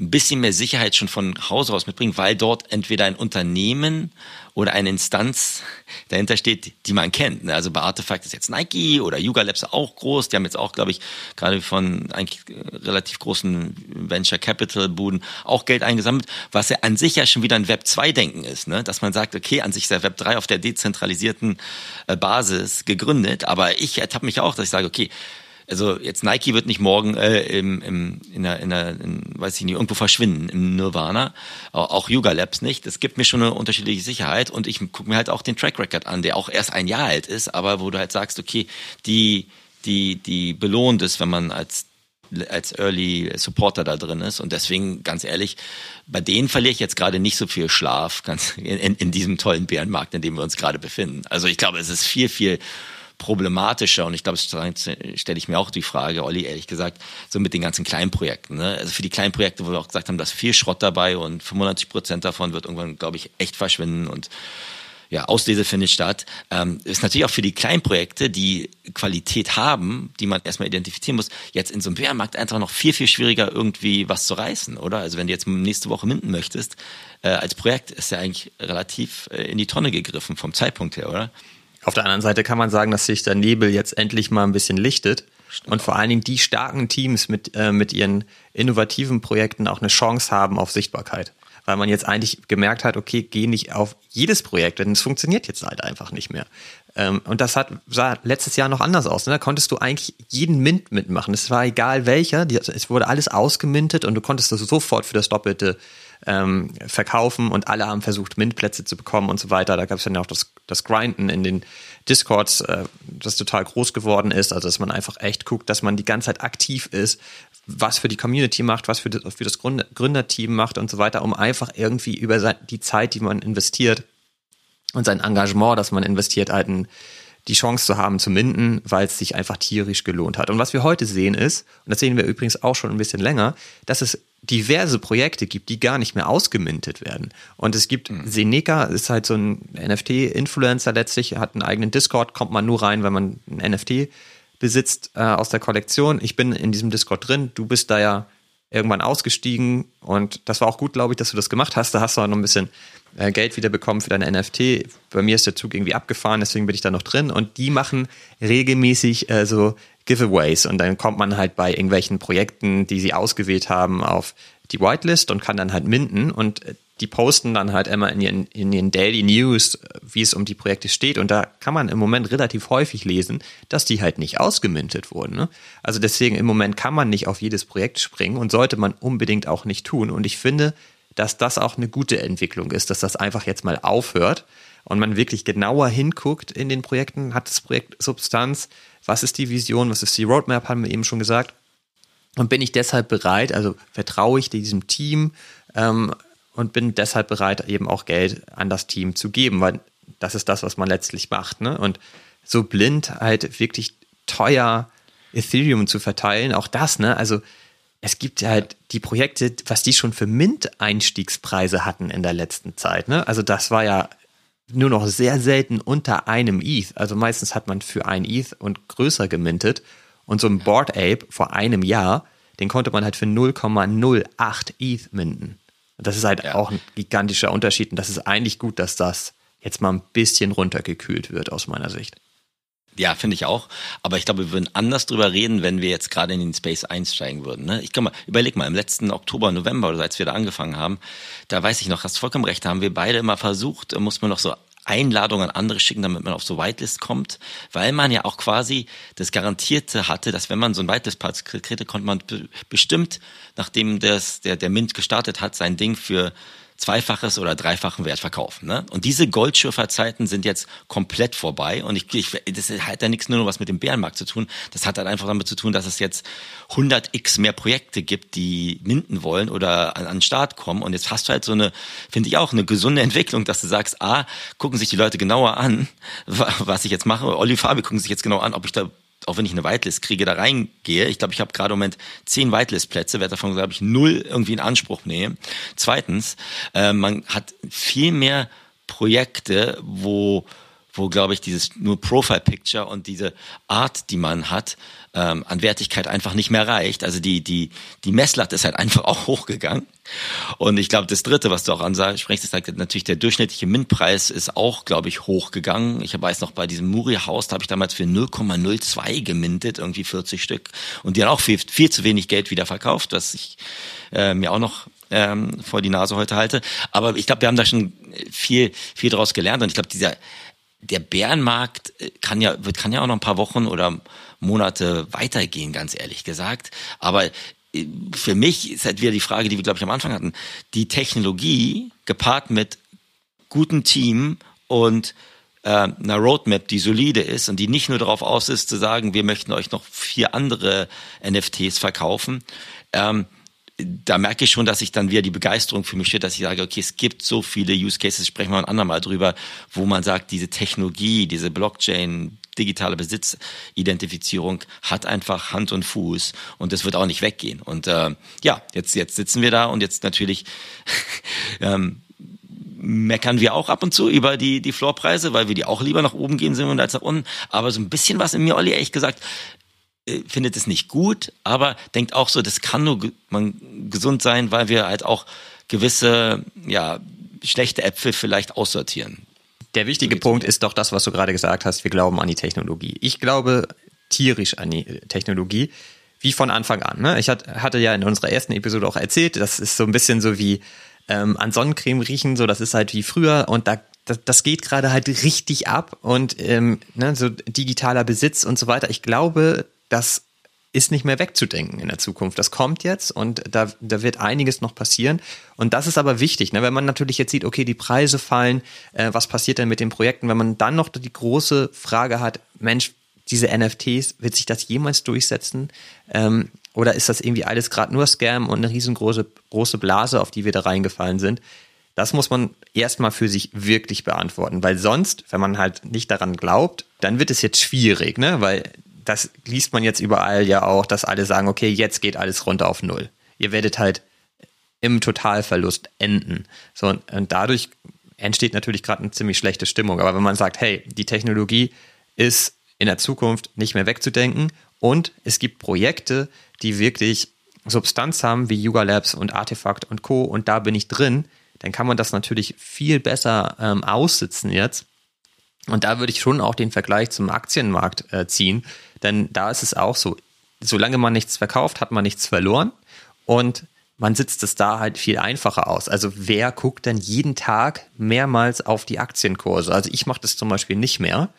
ein bisschen mehr Sicherheit schon von Hause aus mitbringen, weil dort entweder ein Unternehmen oder eine Instanz dahinter steht, die man kennt. Ne? Also bei Artefakt ist jetzt Nike oder Yuga Labs auch groß. Die haben jetzt auch, glaube ich, gerade von eigentlich äh, relativ großen Venture Capital Buden auch Geld eingesammelt, was ja an sich ja schon wieder ein Web 2 Denken ist, ne? dass man sagt, okay, an sich ist der Web 3 auf der dezentralisierten äh, Basis gegründet, aber ich ertappe mich auch, dass ich sage, okay, also jetzt Nike wird nicht morgen äh, im, im, in der, in der in, weiß ich nicht, irgendwo verschwinden im Nirvana, auch Yuga Labs nicht. Es gibt mir schon eine unterschiedliche Sicherheit und ich gucke mir halt auch den Track Record an, der auch erst ein Jahr alt ist, aber wo du halt sagst, okay, die, die, die belohnt ist, wenn man als als Early Supporter da drin ist. Und deswegen, ganz ehrlich, bei denen verliere ich jetzt gerade nicht so viel Schlaf ganz in, in diesem tollen Bärenmarkt, in dem wir uns gerade befinden. Also ich glaube, es ist viel, viel problematischer und ich glaube, stelle ich mir auch die Frage, Olli, ehrlich gesagt, so mit den ganzen kleinen Projekten. Ne? Also für die kleinen Projekte, wo wir auch gesagt haben, da ist viel Schrott dabei und 95 Prozent davon wird irgendwann, glaube ich, echt verschwinden und ja, Auslese findet statt. Ähm, ist natürlich auch für die kleinen Projekte, die Qualität haben, die man erstmal identifizieren muss, jetzt in so einem Bärenmarkt einfach noch viel, viel schwieriger irgendwie was zu reißen, oder? Also wenn du jetzt nächste Woche minden möchtest, äh, als Projekt ist ja eigentlich relativ äh, in die Tonne gegriffen vom Zeitpunkt her, oder? Auf der anderen Seite kann man sagen, dass sich der Nebel jetzt endlich mal ein bisschen lichtet Stimmt. und vor allen Dingen die starken Teams mit, äh, mit ihren innovativen Projekten auch eine Chance haben auf Sichtbarkeit. Weil man jetzt eigentlich gemerkt hat, okay, geh nicht auf jedes Projekt, denn es funktioniert jetzt halt einfach nicht mehr. Ähm, und das hat, sah letztes Jahr noch anders aus. Ne? Da konntest du eigentlich jeden Mint mitmachen. Es war egal welcher, die, es wurde alles ausgemintet und du konntest das sofort für das Doppelte ähm, verkaufen und alle haben versucht, Mintplätze zu bekommen und so weiter. Da gab es dann ja auch das das Grinden in den Discords, äh, das total groß geworden ist. Also dass man einfach echt guckt, dass man die ganze Zeit aktiv ist, was für die Community macht, was für das, für das Gründerteam macht und so weiter, um einfach irgendwie über die Zeit, die man investiert und sein Engagement, das man investiert, halt ein, die Chance zu haben zu minden, weil es sich einfach tierisch gelohnt hat. Und was wir heute sehen ist, und das sehen wir übrigens auch schon ein bisschen länger, dass es diverse Projekte gibt, die gar nicht mehr ausgemintet werden. Und es gibt mhm. Seneca, ist halt so ein NFT-Influencer letztlich, hat einen eigenen Discord, kommt man nur rein, wenn man ein NFT besitzt äh, aus der Kollektion. Ich bin in diesem Discord drin, du bist da ja irgendwann ausgestiegen und das war auch gut, glaube ich, dass du das gemacht hast. Da hast du auch noch ein bisschen äh, Geld wieder bekommen für deine NFT. Bei mir ist der Zug irgendwie abgefahren, deswegen bin ich da noch drin und die machen regelmäßig äh, so Giveaways und dann kommt man halt bei irgendwelchen Projekten, die sie ausgewählt haben, auf die Whitelist und kann dann halt minden und äh, die posten dann halt immer in ihren, in ihren Daily News, wie es um die Projekte steht. Und da kann man im Moment relativ häufig lesen, dass die halt nicht ausgemintet wurden. Ne? Also deswegen im Moment kann man nicht auf jedes Projekt springen und sollte man unbedingt auch nicht tun. Und ich finde, dass das auch eine gute Entwicklung ist, dass das einfach jetzt mal aufhört und man wirklich genauer hinguckt in den Projekten. Hat das Projekt Substanz? Was ist die Vision? Was ist die Roadmap? Haben wir eben schon gesagt. Und bin ich deshalb bereit, also vertraue ich diesem Team, ähm, und bin deshalb bereit, eben auch Geld an das Team zu geben, weil das ist das, was man letztlich macht. Ne? Und so blind halt wirklich teuer Ethereum zu verteilen, auch das, ne? Also es gibt halt die Projekte, was die schon für Mint-Einstiegspreise hatten in der letzten Zeit. Ne? Also das war ja nur noch sehr selten unter einem ETH. Also meistens hat man für ein ETH und größer gemintet. Und so ein Board Ape vor einem Jahr, den konnte man halt für 0,08 ETH minten. Das ist halt ja. auch ein gigantischer Unterschied und das ist eigentlich gut, dass das jetzt mal ein bisschen runtergekühlt wird aus meiner Sicht. Ja, finde ich auch. Aber ich glaube, wir würden anders drüber reden, wenn wir jetzt gerade in den Space einsteigen würden. Ne? Ich kann mal, überleg mal, im letzten Oktober, November oder als wir da angefangen haben, da weiß ich noch, hast vollkommen recht, haben wir beide immer versucht, muss man noch so Einladungen an andere schicken, damit man auf so Whitelist kommt, weil man ja auch quasi das Garantierte hatte, dass wenn man so ein Whitelist-Part kriegte, konnte man bestimmt, nachdem das, der, der Mint gestartet hat, sein Ding für zweifaches oder dreifachen Wert verkaufen. Ne? Und diese Goldschürferzeiten sind jetzt komplett vorbei. Und ich, ich das hat ja nichts nur was mit dem Bärenmarkt zu tun. Das hat halt einfach damit zu tun, dass es jetzt 100x mehr Projekte gibt, die minden wollen oder an, an den Start kommen. Und jetzt hast du halt so eine, finde ich auch, eine gesunde Entwicklung, dass du sagst, ah, gucken sich die Leute genauer an, was ich jetzt mache. Olli Fabi gucken sich jetzt genau an, ob ich da auch wenn ich eine Whitelist kriege, da reingehe. Ich glaube, ich habe gerade im Moment zehn Whitelist-Plätze, werde davon, glaube ich, null irgendwie in Anspruch nehmen. Zweitens, äh, man hat viel mehr Projekte, wo wo, glaube ich, dieses nur Profile-Picture und diese Art, die man hat, ähm, an Wertigkeit einfach nicht mehr reicht. Also die, die, die Messlatte ist halt einfach auch hochgegangen. Und ich glaube, das Dritte, was du auch ansprichst, ist halt natürlich der durchschnittliche Mintpreis ist auch, glaube ich, hochgegangen. Ich weiß noch, bei diesem Muri-Haus, da habe ich damals für 0,02 gemintet, irgendwie 40 Stück. Und die haben auch viel, viel zu wenig Geld wieder verkauft, was ich äh, mir auch noch ähm, vor die Nase heute halte. Aber ich glaube, wir haben da schon viel, viel daraus gelernt. Und ich glaube, dieser der Bärenmarkt äh, kann ja, wird, kann ja auch noch ein paar Wochen oder Monate weitergehen, ganz ehrlich gesagt. Aber äh, für mich ist halt wieder die Frage, die wir, glaube ich, am Anfang hatten. Die Technologie gepaart mit gutem Team und äh, einer Roadmap, die solide ist und die nicht nur darauf aus ist, zu sagen, wir möchten euch noch vier andere NFTs verkaufen. Ähm, da merke ich schon, dass ich dann wieder die Begeisterung für mich steht, dass ich sage, okay, es gibt so viele Use Cases, sprechen wir ein andermal drüber, wo man sagt, diese Technologie, diese Blockchain, digitale Besitzidentifizierung hat einfach Hand und Fuß und das wird auch nicht weggehen. Und äh, ja, jetzt, jetzt sitzen wir da und jetzt natürlich ähm, meckern wir auch ab und zu über die, die Floorpreise, weil wir die auch lieber nach oben gehen sehen als nach unten. Aber so ein bisschen was in mir, Olli, ehrlich gesagt, findet es nicht gut, aber denkt auch so, das kann nur man gesund sein, weil wir halt auch gewisse, ja, schlechte Äpfel vielleicht aussortieren. Der wichtige Punkt ist doch das, was du gerade gesagt hast. Wir glauben an die Technologie. Ich glaube tierisch an die Technologie, wie von Anfang an. Ne? Ich hatte ja in unserer ersten Episode auch erzählt, das ist so ein bisschen so wie ähm, an Sonnencreme riechen, so das ist halt wie früher und da das, das geht gerade halt richtig ab und ähm, ne, so digitaler Besitz und so weiter. Ich glaube, dass ist nicht mehr wegzudenken in der Zukunft. Das kommt jetzt und da, da wird einiges noch passieren. Und das ist aber wichtig, ne? wenn man natürlich jetzt sieht, okay, die Preise fallen, äh, was passiert denn mit den Projekten? Wenn man dann noch die große Frage hat, Mensch, diese NFTs, wird sich das jemals durchsetzen? Ähm, oder ist das irgendwie alles gerade nur Scam und eine riesengroße große Blase, auf die wir da reingefallen sind? Das muss man erstmal für sich wirklich beantworten, weil sonst, wenn man halt nicht daran glaubt, dann wird es jetzt schwierig, ne? Weil das liest man jetzt überall ja auch, dass alle sagen, okay, jetzt geht alles runter auf Null. Ihr werdet halt im Totalverlust enden. So, und dadurch entsteht natürlich gerade eine ziemlich schlechte Stimmung. Aber wenn man sagt, hey, die Technologie ist in der Zukunft nicht mehr wegzudenken und es gibt Projekte, die wirklich Substanz haben, wie Yuga Labs und Artefakt und Co. und da bin ich drin, dann kann man das natürlich viel besser ähm, aussitzen jetzt und da würde ich schon auch den Vergleich zum Aktienmarkt äh, ziehen, denn da ist es auch so, solange man nichts verkauft, hat man nichts verloren und man sitzt es da halt viel einfacher aus. Also wer guckt denn jeden Tag mehrmals auf die Aktienkurse? Also ich mache das zum Beispiel nicht mehr.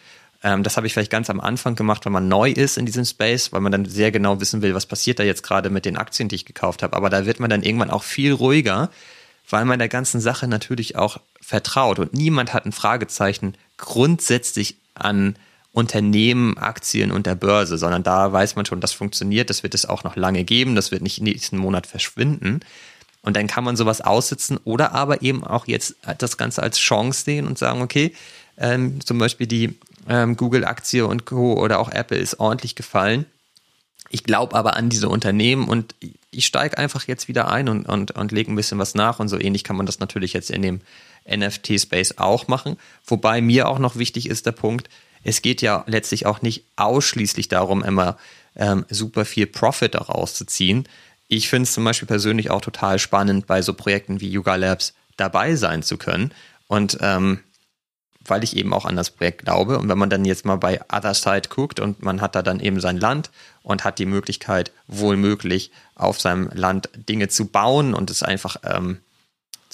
Ähm, das habe ich vielleicht ganz am Anfang gemacht, wenn man neu ist in diesem Space, weil man dann sehr genau wissen will, was passiert da jetzt gerade mit den Aktien, die ich gekauft habe. Aber da wird man dann irgendwann auch viel ruhiger, weil man der ganzen Sache natürlich auch vertraut und niemand hat ein Fragezeichen grundsätzlich an Unternehmen, Aktien und der Börse, sondern da weiß man schon, das funktioniert, das wird es auch noch lange geben, das wird nicht nächsten Monat verschwinden. Und dann kann man sowas aussitzen oder aber eben auch jetzt das Ganze als Chance sehen und sagen, okay, ähm, zum Beispiel die ähm, Google-Aktie und Co. oder auch Apple ist ordentlich gefallen. Ich glaube aber an diese Unternehmen und ich steige einfach jetzt wieder ein und, und, und lege ein bisschen was nach und so ähnlich kann man das natürlich jetzt in dem NFT-Space auch machen. Wobei mir auch noch wichtig ist der Punkt, es geht ja letztlich auch nicht ausschließlich darum, immer ähm, super viel Profit daraus zu ziehen. Ich finde es zum Beispiel persönlich auch total spannend, bei so Projekten wie Yuga Labs dabei sein zu können. Und ähm, weil ich eben auch an das Projekt glaube. Und wenn man dann jetzt mal bei Other Side guckt und man hat da dann eben sein Land und hat die Möglichkeit, wohl möglich auf seinem Land Dinge zu bauen und es einfach ähm,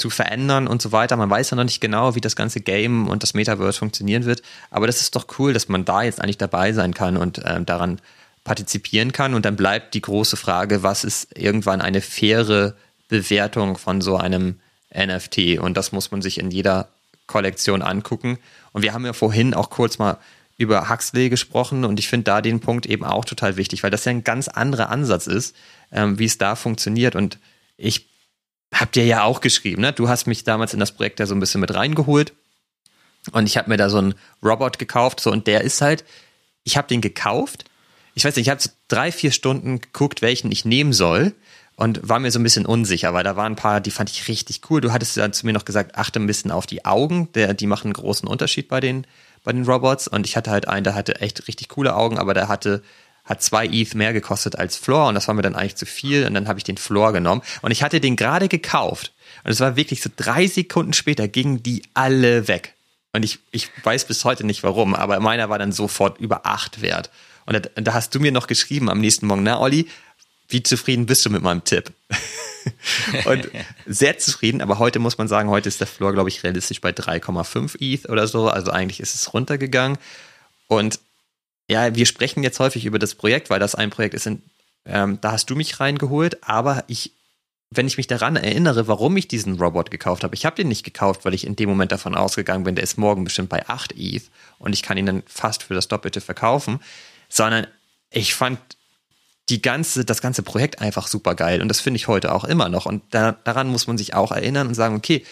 zu verändern und so weiter. Man weiß ja noch nicht genau, wie das ganze Game und das Metaverse funktionieren wird. Aber das ist doch cool, dass man da jetzt eigentlich dabei sein kann und ähm, daran partizipieren kann. Und dann bleibt die große Frage, was ist irgendwann eine faire Bewertung von so einem NFT? Und das muss man sich in jeder Kollektion angucken. Und wir haben ja vorhin auch kurz mal über Huxley gesprochen und ich finde da den Punkt eben auch total wichtig, weil das ja ein ganz anderer Ansatz ist, ähm, wie es da funktioniert. Und ich habt ihr ja auch geschrieben, ne? Du hast mich damals in das Projekt ja so ein bisschen mit reingeholt und ich habe mir da so einen Robot gekauft, so und der ist halt, ich habe den gekauft. Ich weiß nicht, ich habe so drei, vier Stunden geguckt, welchen ich nehmen soll und war mir so ein bisschen unsicher, weil da waren ein paar, die fand ich richtig cool. Du hattest dann zu mir noch gesagt, achte ein bisschen auf die Augen, der, die machen einen großen Unterschied bei den, bei den Robots. Und ich hatte halt einen, der hatte echt richtig coole Augen, aber der hatte hat zwei ETH mehr gekostet als Floor und das war mir dann eigentlich zu viel und dann habe ich den Floor genommen und ich hatte den gerade gekauft und es war wirklich so drei Sekunden später gingen die alle weg und ich, ich weiß bis heute nicht warum, aber meiner war dann sofort über acht wert und da, da hast du mir noch geschrieben am nächsten Morgen, na Olli, wie zufrieden bist du mit meinem Tipp? und sehr zufrieden, aber heute muss man sagen, heute ist der Floor, glaube ich, realistisch bei 3,5 ETH oder so. Also eigentlich ist es runtergegangen. Und ja, wir sprechen jetzt häufig über das Projekt, weil das ein Projekt ist, in, ähm, da hast du mich reingeholt, aber ich, wenn ich mich daran erinnere, warum ich diesen Robot gekauft habe, ich habe den nicht gekauft, weil ich in dem Moment davon ausgegangen bin, der ist morgen bestimmt bei 8 ETH und ich kann ihn dann fast für das Doppelte verkaufen, sondern ich fand die ganze, das ganze Projekt einfach super geil und das finde ich heute auch immer noch und da, daran muss man sich auch erinnern und sagen, okay,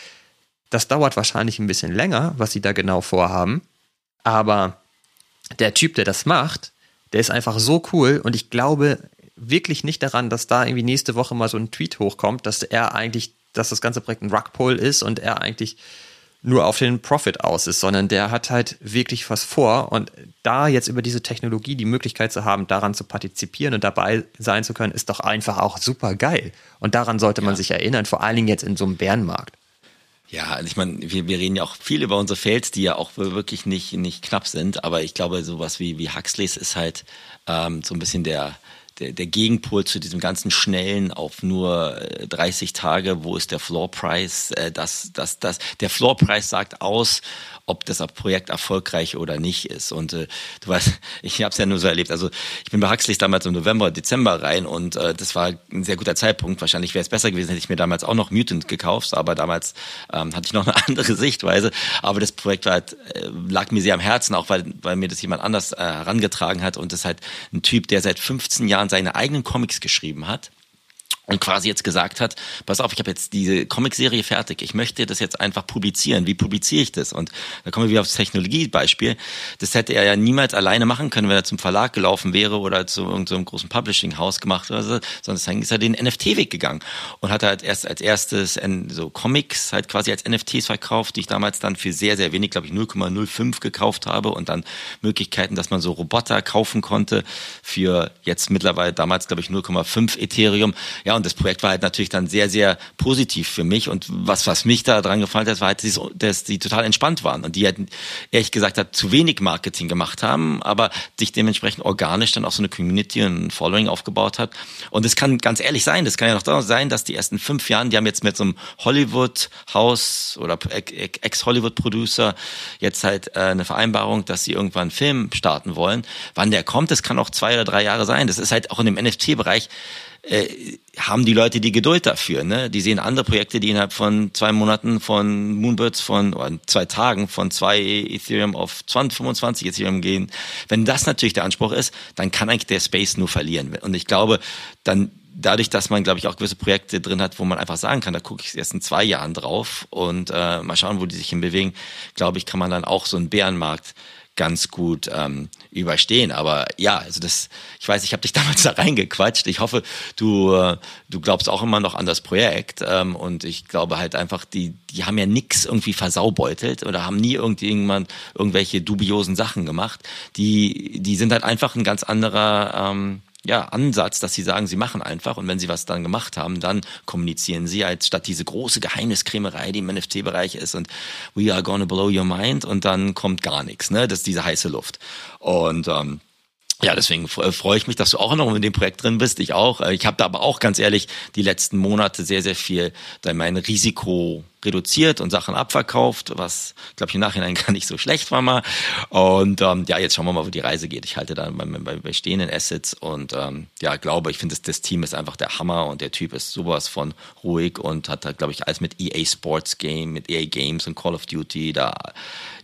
das dauert wahrscheinlich ein bisschen länger, was sie da genau vorhaben, aber der Typ, der das macht, der ist einfach so cool und ich glaube wirklich nicht daran, dass da irgendwie nächste Woche mal so ein Tweet hochkommt, dass er eigentlich, dass das ganze Projekt ein Rugpull ist und er eigentlich nur auf den Profit aus ist, sondern der hat halt wirklich was vor und da jetzt über diese Technologie die Möglichkeit zu haben, daran zu partizipieren und dabei sein zu können, ist doch einfach auch super geil. Und daran sollte man sich erinnern, vor allen Dingen jetzt in so einem Bärenmarkt. Ja, also ich meine, wir, wir reden ja auch viel über unsere Fails, die ja auch wirklich nicht, nicht knapp sind, aber ich glaube, sowas wie, wie Huxleys ist halt ähm, so ein bisschen der, der, der Gegenpol zu diesem ganzen schnellen auf nur 30 äh, Tage, wo ist der Floor Price? Äh, das, das, das, der Floor Price sagt aus, ob das Projekt erfolgreich oder nicht ist. Und äh, du weißt, ich habe es ja nur so erlebt. Also ich bin bei Huxley damals im November, Dezember rein und äh, das war ein sehr guter Zeitpunkt. Wahrscheinlich wäre es besser gewesen, hätte ich mir damals auch noch Mutant gekauft, aber damals ähm, hatte ich noch eine andere Sichtweise. Aber das Projekt war halt, äh, lag mir sehr am Herzen, auch weil, weil mir das jemand anders äh, herangetragen hat und das ist halt ein Typ, der seit 15 Jahren seine eigenen Comics geschrieben hat und quasi jetzt gesagt hat, pass auf, ich habe jetzt diese Comicserie fertig, ich möchte das jetzt einfach publizieren. Wie publiziere ich das? Und da kommen wir wieder aufs Technologiebeispiel. Das hätte er ja niemals alleine machen können, wenn er zum Verlag gelaufen wäre oder zu irgendeinem großen Publishing-Haus gemacht oder so, sondern dann ist er den NFT-Weg gegangen und hat halt erst als erstes so Comics halt quasi als NFTs verkauft, die ich damals dann für sehr, sehr wenig, glaube ich 0,05 gekauft habe und dann Möglichkeiten, dass man so Roboter kaufen konnte für jetzt mittlerweile damals, glaube ich, 0,5 Ethereum. Ja, und das Projekt war halt natürlich dann sehr, sehr positiv für mich. Und was, was mich da dran gefallen hat, war halt, dass die total entspannt waren und die halt, ehrlich gesagt, hat zu wenig Marketing gemacht haben, aber sich dementsprechend organisch dann auch so eine Community und ein Following aufgebaut hat. Und es kann ganz ehrlich sein, das kann ja noch sein, dass die ersten fünf Jahren, die haben jetzt mit so einem Hollywood-Haus oder Ex-Hollywood-Producer jetzt halt äh, eine Vereinbarung, dass sie irgendwann einen Film starten wollen. Wann der kommt, das kann auch zwei oder drei Jahre sein. Das ist halt auch in dem NFT-Bereich äh, haben die Leute die Geduld dafür. Ne? Die sehen andere Projekte, die innerhalb von zwei Monaten von Moonbirds von oder zwei Tagen von zwei Ethereum auf 20, 25 Ethereum gehen. Wenn das natürlich der Anspruch ist, dann kann eigentlich der Space nur verlieren. Und ich glaube, dann dadurch, dass man, glaube ich, auch gewisse Projekte drin hat, wo man einfach sagen kann, da gucke ich erst in zwei Jahren drauf und äh, mal schauen, wo die sich hinbewegen, glaube ich, kann man dann auch so einen Bärenmarkt ganz gut ähm, überstehen. Aber ja, also das, ich weiß, ich habe dich damals da reingequatscht. Ich hoffe, du, äh, du glaubst auch immer noch an das Projekt. Ähm, und ich glaube halt einfach, die, die haben ja nix irgendwie versaubeutelt oder haben nie irgendjemand irgendwelche dubiosen Sachen gemacht. Die, die sind halt einfach ein ganz anderer ähm, ja, Ansatz, dass sie sagen, sie machen einfach und wenn sie was dann gemacht haben, dann kommunizieren sie, als statt diese große Geheimniskrämerei, die im NFT-Bereich ist und we are gonna blow your mind und dann kommt gar nichts, ne? Das ist diese heiße Luft. Und ähm, ja, deswegen freue ich mich, dass du auch noch in dem Projekt drin bist. Ich auch. Ich habe da aber auch ganz ehrlich die letzten Monate sehr, sehr viel mein Risiko reduziert und Sachen abverkauft, was, glaube ich, im Nachhinein gar nicht so schlecht war mal. Und ähm, ja, jetzt schauen wir mal, wo die Reise geht. Ich halte da bei, bei, bei stehenden Assets und ähm, ja, glaube, ich finde, das, das Team ist einfach der Hammer und der Typ ist sowas von ruhig und hat halt, glaube ich, alles mit EA Sports Game, mit EA Games und Call of Duty da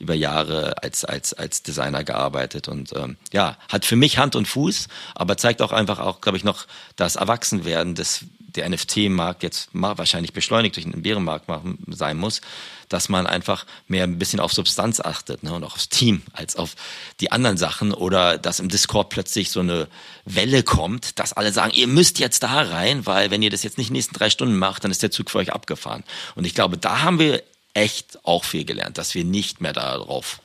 über Jahre als, als, als Designer gearbeitet und ähm, ja, hat für mich Hand und Fuß, aber zeigt auch einfach auch, glaube ich, noch das Erwachsenwerden des der NFT-Markt jetzt wahrscheinlich beschleunigt durch einen Bärenmarkt sein muss, dass man einfach mehr ein bisschen auf Substanz achtet ne, und auch aufs Team als auf die anderen Sachen oder dass im Discord plötzlich so eine Welle kommt, dass alle sagen, ihr müsst jetzt da rein, weil wenn ihr das jetzt nicht in den nächsten drei Stunden macht, dann ist der Zug für euch abgefahren. Und ich glaube, da haben wir echt auch viel gelernt, dass wir nicht mehr darauf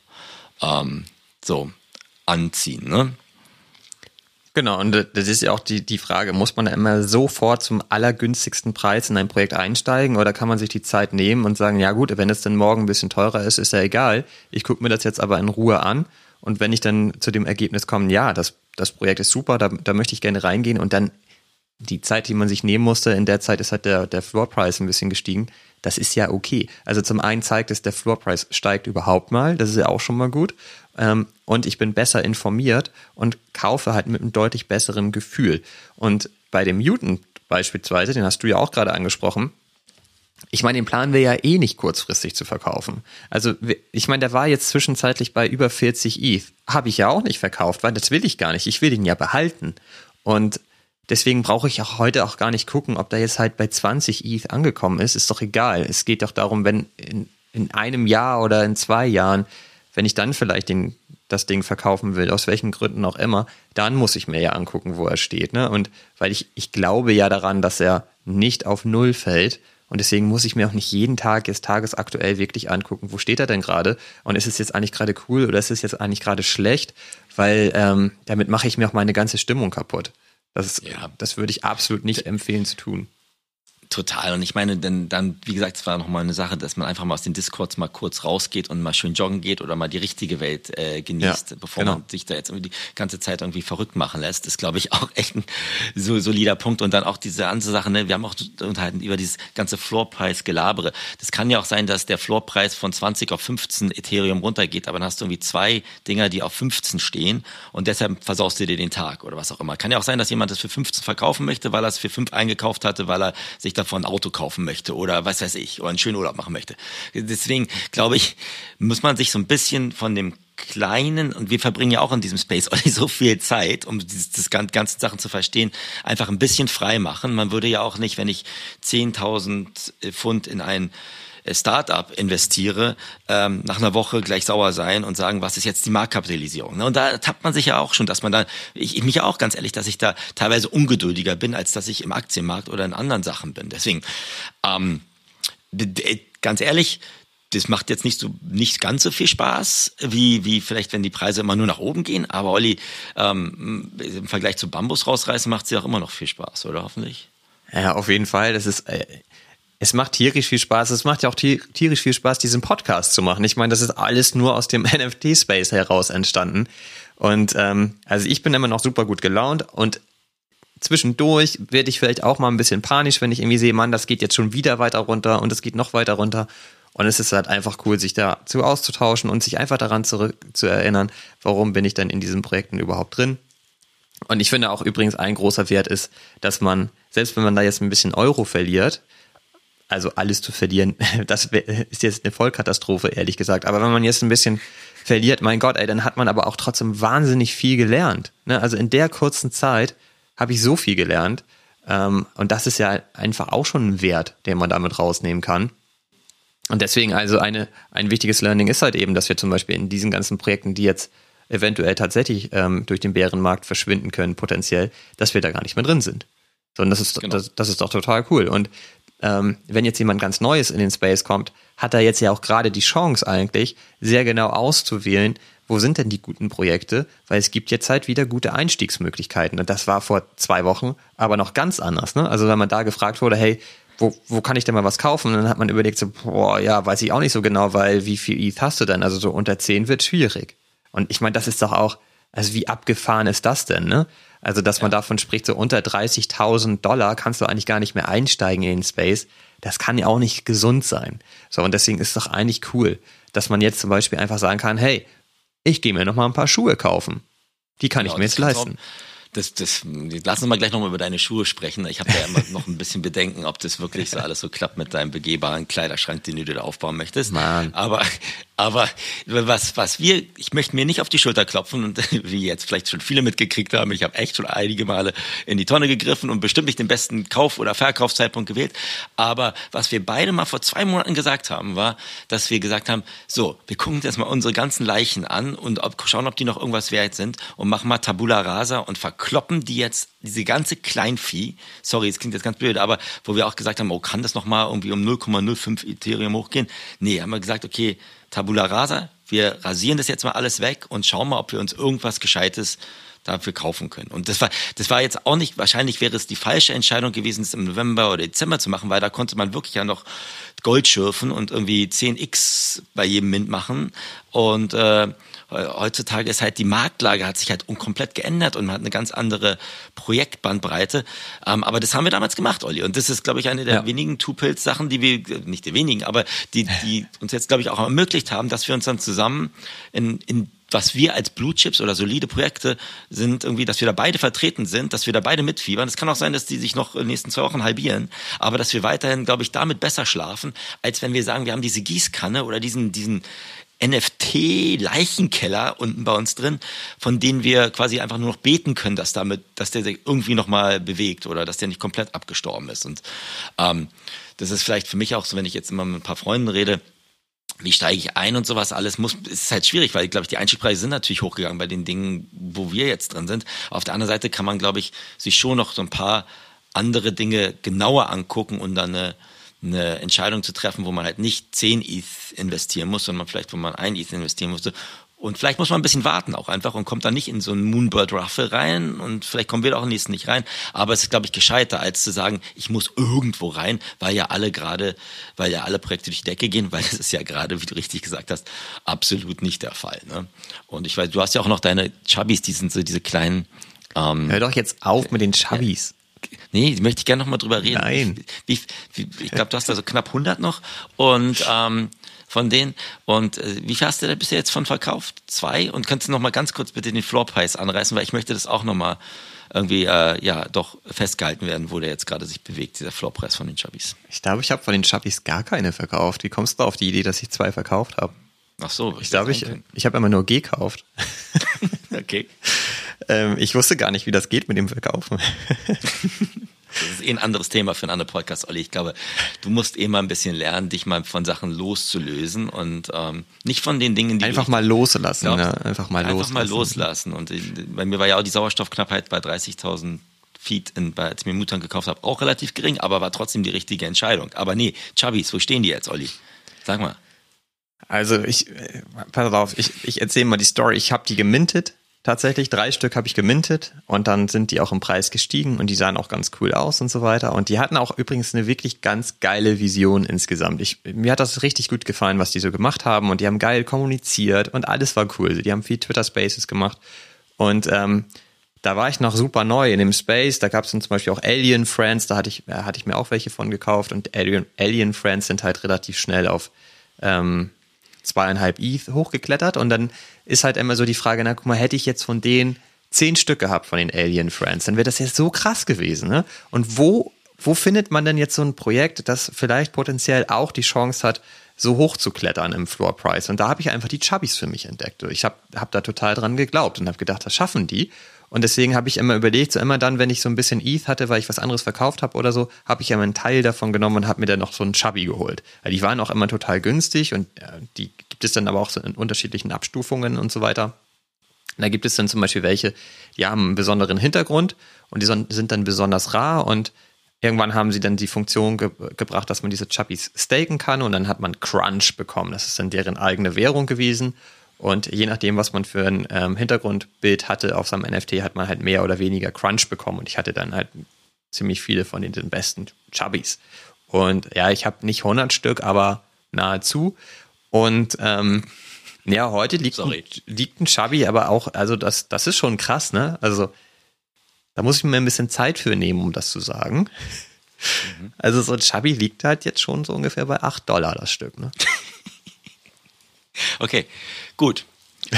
ähm, so anziehen. Ne? Genau, und das ist ja auch die, die Frage, muss man da immer sofort zum allergünstigsten Preis in ein Projekt einsteigen oder kann man sich die Zeit nehmen und sagen, ja gut, wenn es dann morgen ein bisschen teurer ist, ist ja egal. Ich gucke mir das jetzt aber in Ruhe an und wenn ich dann zu dem Ergebnis komme, ja, das, das Projekt ist super, da, da möchte ich gerne reingehen und dann die Zeit, die man sich nehmen musste, in der Zeit ist halt der, der Floor Price ein bisschen gestiegen. Das ist ja okay. Also zum einen zeigt es, der Floor Price steigt überhaupt mal. Das ist ja auch schon mal gut ähm, und ich bin besser informiert und kaufe halt mit einem deutlich besseren Gefühl. Und bei dem Mutant beispielsweise, den hast du ja auch gerade angesprochen, ich meine, den planen wir ja eh nicht kurzfristig zu verkaufen. Also, ich meine, der war jetzt zwischenzeitlich bei über 40 ETH. Habe ich ja auch nicht verkauft, weil das will ich gar nicht. Ich will den ja behalten. Und deswegen brauche ich auch heute auch gar nicht gucken, ob der jetzt halt bei 20 ETH angekommen ist. Ist doch egal. Es geht doch darum, wenn in, in einem Jahr oder in zwei Jahren wenn ich dann vielleicht den, das Ding verkaufen will, aus welchen Gründen auch immer, dann muss ich mir ja angucken, wo er steht. Ne? Und weil ich, ich glaube ja daran, dass er nicht auf Null fällt. Und deswegen muss ich mir auch nicht jeden Tag jetzt tagesaktuell wirklich angucken, wo steht er denn gerade? Und ist es jetzt eigentlich gerade cool oder ist es jetzt eigentlich gerade schlecht? Weil ähm, damit mache ich mir auch meine ganze Stimmung kaputt. Das, ja. das würde ich absolut nicht empfehlen zu tun Total. Und ich meine, denn dann, wie gesagt, es war nochmal eine Sache, dass man einfach mal aus den Discords mal kurz rausgeht und mal schön joggen geht oder mal die richtige Welt äh, genießt, ja, bevor genau. man sich da jetzt irgendwie die ganze Zeit irgendwie verrückt machen lässt. Das ist, glaube ich, auch echt ein so solider Punkt. Und dann auch diese andere Sache, ne? wir haben auch unterhalten über dieses ganze Floorpreis-Gelabere. Das kann ja auch sein, dass der Floorpreis von 20 auf 15 Ethereum runtergeht, aber dann hast du irgendwie zwei Dinger, die auf 15 stehen und deshalb versaust du dir den Tag oder was auch immer. Kann ja auch sein, dass jemand das für 15 verkaufen möchte, weil er es für 5 eingekauft hatte, weil er sich davon ein Auto kaufen möchte oder was weiß ich, oder einen schönen Urlaub machen möchte. Deswegen glaube ich, muss man sich so ein bisschen von dem kleinen, und wir verbringen ja auch in diesem Space nicht so viel Zeit, um das, das ganze Sachen zu verstehen, einfach ein bisschen frei machen. Man würde ja auch nicht, wenn ich 10.000 Pfund in ein äh, Startup investiere, ähm, nach einer Woche gleich sauer sein und sagen, was ist jetzt die Marktkapitalisierung? Ne? Und da tappt man sich ja auch schon, dass man da, ich, ich mich ja auch ganz ehrlich, dass ich da teilweise ungeduldiger bin, als dass ich im Aktienmarkt oder in anderen Sachen bin. Deswegen, ähm, ganz ehrlich, das macht jetzt nicht so nicht ganz so viel Spaß wie wie vielleicht wenn die Preise immer nur nach oben gehen. Aber Olli, ähm, im Vergleich zu Bambus rausreißen macht sie auch immer noch viel Spaß, oder hoffentlich? Ja, auf jeden Fall. Das ist äh, es macht tierisch viel Spaß. Es macht ja auch tierisch viel Spaß, diesen Podcast zu machen. Ich meine, das ist alles nur aus dem NFT-Space heraus entstanden. Und ähm, also ich bin immer noch super gut gelaunt und zwischendurch werde ich vielleicht auch mal ein bisschen panisch, wenn ich irgendwie sehe, Mann, das geht jetzt schon wieder weiter runter und es geht noch weiter runter. Und es ist halt einfach cool, sich dazu auszutauschen und sich einfach daran zurück zu erinnern, warum bin ich denn in diesen Projekten überhaupt drin. Und ich finde auch übrigens ein großer Wert ist, dass man, selbst wenn man da jetzt ein bisschen Euro verliert, also alles zu verlieren, das ist jetzt eine Vollkatastrophe, ehrlich gesagt. Aber wenn man jetzt ein bisschen verliert, mein Gott, ey, dann hat man aber auch trotzdem wahnsinnig viel gelernt. Ne? Also in der kurzen Zeit habe ich so viel gelernt. Ähm, und das ist ja einfach auch schon ein Wert, den man damit rausnehmen kann. Und deswegen also eine, ein wichtiges Learning ist halt eben, dass wir zum Beispiel in diesen ganzen Projekten, die jetzt eventuell tatsächlich ähm, durch den Bärenmarkt verschwinden können, potenziell, dass wir da gar nicht mehr drin sind. Sondern das ist, genau. das, das ist doch total cool. Und ähm, wenn jetzt jemand ganz Neues in den Space kommt, hat er jetzt ja auch gerade die Chance eigentlich, sehr genau auszuwählen, wo sind denn die guten Projekte, weil es gibt jetzt halt wieder gute Einstiegsmöglichkeiten. Und das war vor zwei Wochen aber noch ganz anders. Ne? Also wenn man da gefragt wurde, hey, wo, wo kann ich denn mal was kaufen? Und dann hat man überlegt, so, boah, ja, weiß ich auch nicht so genau, weil wie viel ETH hast du denn? Also so unter 10 wird schwierig. Und ich meine, das ist doch auch, also wie abgefahren ist das denn, ne? Also, dass man davon spricht, so unter 30.000 Dollar kannst du eigentlich gar nicht mehr einsteigen in den Space. Das kann ja auch nicht gesund sein. So, und deswegen ist es doch eigentlich cool, dass man jetzt zum Beispiel einfach sagen kann, hey, ich gehe mir noch mal ein paar Schuhe kaufen. Die kann genau, ich mir jetzt leisten. Das, das, lass uns mal gleich nochmal über deine Schuhe sprechen. Ich habe ja immer noch ein bisschen Bedenken, ob das wirklich so alles so klappt mit deinem begehbaren Kleiderschrank, den du dir da aufbauen möchtest. Mann. Aber aber was, was wir, ich möchte mir nicht auf die Schulter klopfen und wie jetzt vielleicht schon viele mitgekriegt haben, ich habe echt schon einige Male in die Tonne gegriffen und bestimmt nicht den besten Kauf- oder Verkaufszeitpunkt gewählt. Aber was wir beide mal vor zwei Monaten gesagt haben, war, dass wir gesagt haben, so, wir gucken uns jetzt mal unsere ganzen Leichen an und ob, schauen, ob die noch irgendwas wert sind und machen mal Tabula Rasa und verkloppen die jetzt, diese ganze Kleinvieh. Sorry, es klingt jetzt ganz blöd, aber wo wir auch gesagt haben, oh, kann das nochmal irgendwie um 0,05 Ethereum hochgehen? Nee, haben wir gesagt, okay, Tabula rasa. Wir rasieren das jetzt mal alles weg und schauen mal, ob wir uns irgendwas Gescheites dafür kaufen können. Und das war, das war jetzt auch nicht, wahrscheinlich wäre es die falsche Entscheidung gewesen, es im November oder Dezember zu machen, weil da konnte man wirklich ja noch Gold schürfen und irgendwie 10x bei jedem Mint machen. Und äh, heutzutage ist halt die Marktlage hat sich halt komplett geändert und man hat eine ganz andere Projektbandbreite. Ähm, aber das haben wir damals gemacht, Olli. Und das ist, glaube ich, eine der ja. wenigen Two-Pills-Sachen, die wir, nicht der wenigen, aber die, die uns jetzt, glaube ich, auch ermöglicht haben, dass wir uns dann zusammen in, in was wir als Blue Chips oder solide Projekte sind, irgendwie, dass wir da beide vertreten sind, dass wir da beide mitfiebern. Es kann auch sein, dass die sich noch in den nächsten zwei Wochen halbieren, aber dass wir weiterhin, glaube ich, damit besser schlafen, als wenn wir sagen, wir haben diese Gießkanne oder diesen, diesen, NFT-Leichenkeller unten bei uns drin, von denen wir quasi einfach nur noch beten können, dass damit, dass der sich irgendwie nochmal bewegt oder dass der nicht komplett abgestorben ist. Und ähm, das ist vielleicht für mich auch so, wenn ich jetzt immer mit ein paar Freunden rede, wie steige ich ein und sowas alles muss, ist halt schwierig, weil, glaube ich, die Einstiegpreise sind natürlich hochgegangen bei den Dingen, wo wir jetzt drin sind. Auf der anderen Seite kann man, glaube ich, sich schon noch so ein paar andere Dinge genauer angucken und dann eine, eine Entscheidung zu treffen, wo man halt nicht 10 ETH investieren muss, sondern vielleicht, wo man ein ETH investieren musste Und vielleicht muss man ein bisschen warten auch einfach und kommt dann nicht in so einen Moonbird Ruffle rein und vielleicht kommen wir auch im nächsten nicht rein. Aber es ist, glaube ich, gescheiter, als zu sagen, ich muss irgendwo rein, weil ja alle gerade, weil ja alle Projekte durch die Decke gehen, weil das ist ja gerade, wie du richtig gesagt hast, absolut nicht der Fall. Ne? Und ich weiß, du hast ja auch noch deine Chubbies, die sind so diese kleinen. Ähm, Hör doch jetzt auf mit den Chubbies. Nee, die möchte ich gerne noch mal drüber reden. Nein. Wie, wie, ich glaube, du hast da so knapp 100 noch und ähm, von denen. Und äh, wie viel hast du da bisher jetzt von verkauft? Zwei? Und könntest du noch mal ganz kurz bitte den Floorpreis anreißen, weil ich möchte das auch noch mal irgendwie äh, ja doch festgehalten werden, wo der jetzt gerade sich bewegt, dieser Floorpreis von den Chubbies. Ich glaube, ich habe von den Chubbies gar keine verkauft. Wie kommst du auf die Idee, dass ich zwei verkauft habe? Ach so, ich glaube, ich, ich habe immer nur gekauft. okay. ähm, ich wusste gar nicht, wie das geht mit dem Verkaufen. Das ist eh ein anderes Thema für einen anderen Podcast, Olli. Ich glaube, du musst eh mal ein bisschen lernen, dich mal von Sachen loszulösen und ähm, nicht von den Dingen, die einfach mal loslassen, glaubst, ne? einfach mal einfach loslassen. mal loslassen. Und äh, bei mir war ja auch die Sauerstoffknappheit bei 30.000 Feet, in, bei, als ich mir Muttern gekauft habe, auch relativ gering, aber war trotzdem die richtige Entscheidung. Aber nee, Chubbies, wo stehen die jetzt, Olli? Sag mal. Also ich, äh, pass auf, ich, ich erzähle mal die Story. Ich habe die gemintet tatsächlich. Drei Stück habe ich gemintet und dann sind die auch im Preis gestiegen und die sahen auch ganz cool aus und so weiter. Und die hatten auch übrigens eine wirklich ganz geile Vision insgesamt. Ich, mir hat das richtig gut gefallen, was die so gemacht haben und die haben geil kommuniziert und alles war cool. Die haben viel Twitter Spaces gemacht und ähm, da war ich noch super neu in dem Space. Da gab es dann zum Beispiel auch Alien Friends, da hatte ich, äh, hatte ich mir auch welche von gekauft und Alien, Alien Friends sind halt relativ schnell auf ähm, zweieinhalb ETH hochgeklettert und dann ist halt immer so die Frage, na guck mal, hätte ich jetzt von denen zehn Stück gehabt von den Alien Friends, dann wäre das jetzt so krass gewesen. Ne? Und wo, wo findet man denn jetzt so ein Projekt, das vielleicht potenziell auch die Chance hat, so hoch zu klettern im Floor Price? Und da habe ich einfach die Chubbies für mich entdeckt. Ich habe hab da total dran geglaubt und habe gedacht, das schaffen die. Und deswegen habe ich immer überlegt, so immer dann, wenn ich so ein bisschen ETH hatte, weil ich was anderes verkauft habe oder so, habe ich immer einen Teil davon genommen und habe mir dann noch so einen Chubby geholt. Weil die waren auch immer total günstig und äh, die gibt es dann aber auch so in unterschiedlichen Abstufungen und so weiter. Da gibt es dann zum Beispiel welche, die haben einen besonderen Hintergrund und die sind dann besonders rar und irgendwann haben sie dann die Funktion ge gebracht, dass man diese Chubbies staken kann und dann hat man Crunch bekommen. Das ist dann deren eigene Währung gewesen und je nachdem, was man für ein ähm, Hintergrundbild hatte auf seinem NFT, hat man halt mehr oder weniger Crunch bekommen. Und ich hatte dann halt ziemlich viele von den, den besten Chubbies. Und ja, ich habe nicht 100 Stück, aber nahezu. Und ähm, ja, heute liegt ein, liegt ein Chubby, aber auch, also das, das ist schon krass, ne? Also da muss ich mir ein bisschen Zeit für nehmen, um das zu sagen. Mhm. Also so ein Chubby liegt halt jetzt schon so ungefähr bei 8 Dollar das Stück, ne? Okay, gut.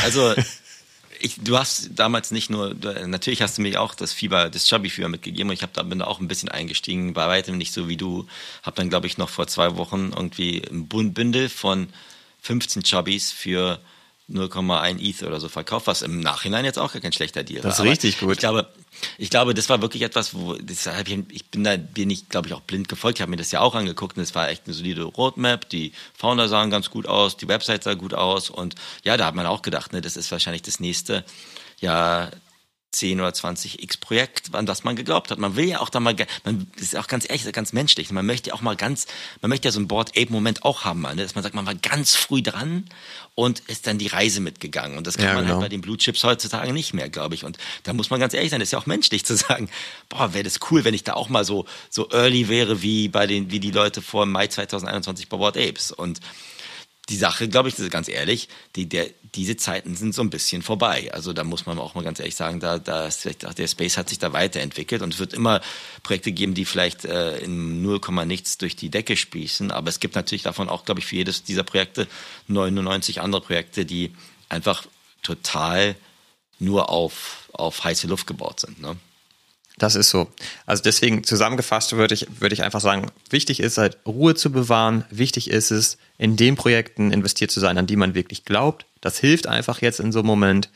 Also ich, du hast damals nicht nur, natürlich hast du mir auch das Fieber, das Chubby-Fieber mitgegeben und ich hab, da, bin da auch ein bisschen eingestiegen, bei weitem nicht so wie du. Hab dann, glaube ich, noch vor zwei Wochen irgendwie ein Bündel von 15 Chubbies für 0,1 ETH oder so verkauft, was im Nachhinein jetzt auch gar kein schlechter Deal war. Das ist richtig gut. Ich glaube, ich glaube, das war wirklich etwas, wo deshalb ich bin da bin ich glaube ich auch blind gefolgt. Ich habe mir das ja auch angeguckt und es war echt eine solide Roadmap. Die Founder sahen ganz gut aus, die Website sah gut aus und ja, da hat man auch gedacht, ne, das ist wahrscheinlich das nächste ja 10 oder 20 X Projekt, an das man geglaubt hat. Man will ja auch da mal, man ist auch ganz ehrlich, ganz menschlich. Man möchte ja auch mal ganz, man möchte ja so einen Board Ape Moment auch haben, mal, ne? dass man sagt, man war ganz früh dran und ist dann die Reise mitgegangen. Und das kann ja, man halt genau. halt bei den Blue Chips heutzutage nicht mehr, glaube ich. Und da muss man ganz ehrlich sein, das ist ja auch menschlich zu sagen, boah, wäre das cool, wenn ich da auch mal so, so early wäre wie bei den, wie die Leute vor Mai 2021 bei Board Apes. Und die Sache, glaube ich, das ist ganz ehrlich, die, der, diese Zeiten sind so ein bisschen vorbei. Also da muss man auch mal ganz ehrlich sagen, da, da ist der Space hat sich da weiterentwickelt und es wird immer Projekte geben, die vielleicht äh, in 0, nichts durch die Decke spießen. Aber es gibt natürlich davon auch, glaube ich, für jedes dieser Projekte 99 andere Projekte, die einfach total nur auf, auf heiße Luft gebaut sind. Ne? Das ist so. Also deswegen zusammengefasst würde ich, würde ich einfach sagen, wichtig ist halt Ruhe zu bewahren. Wichtig ist es, in den Projekten investiert zu sein, an die man wirklich glaubt. Das hilft einfach jetzt in so einem Moment.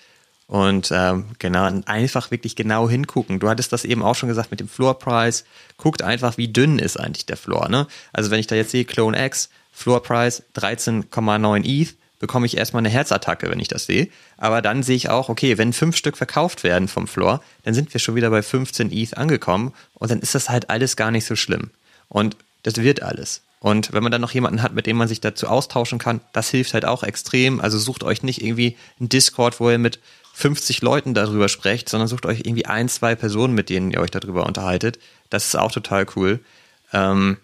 Und ähm, genau, einfach wirklich genau hingucken. Du hattest das eben auch schon gesagt mit dem Floor Price. Guckt einfach, wie dünn ist eigentlich der Floor. Ne? Also wenn ich da jetzt sehe, Clone X, Floor Price 13,9 ETH, bekomme ich erstmal eine Herzattacke, wenn ich das sehe. Aber dann sehe ich auch, okay, wenn fünf Stück verkauft werden vom Floor, dann sind wir schon wieder bei 15 ETH angekommen und dann ist das halt alles gar nicht so schlimm. Und das wird alles. Und wenn man dann noch jemanden hat, mit dem man sich dazu austauschen kann, das hilft halt auch extrem. Also sucht euch nicht irgendwie einen Discord, wo ihr mit 50 Leuten darüber sprecht, sondern sucht euch irgendwie ein, zwei Personen, mit denen ihr euch darüber unterhaltet. Das ist auch total cool. Ähm,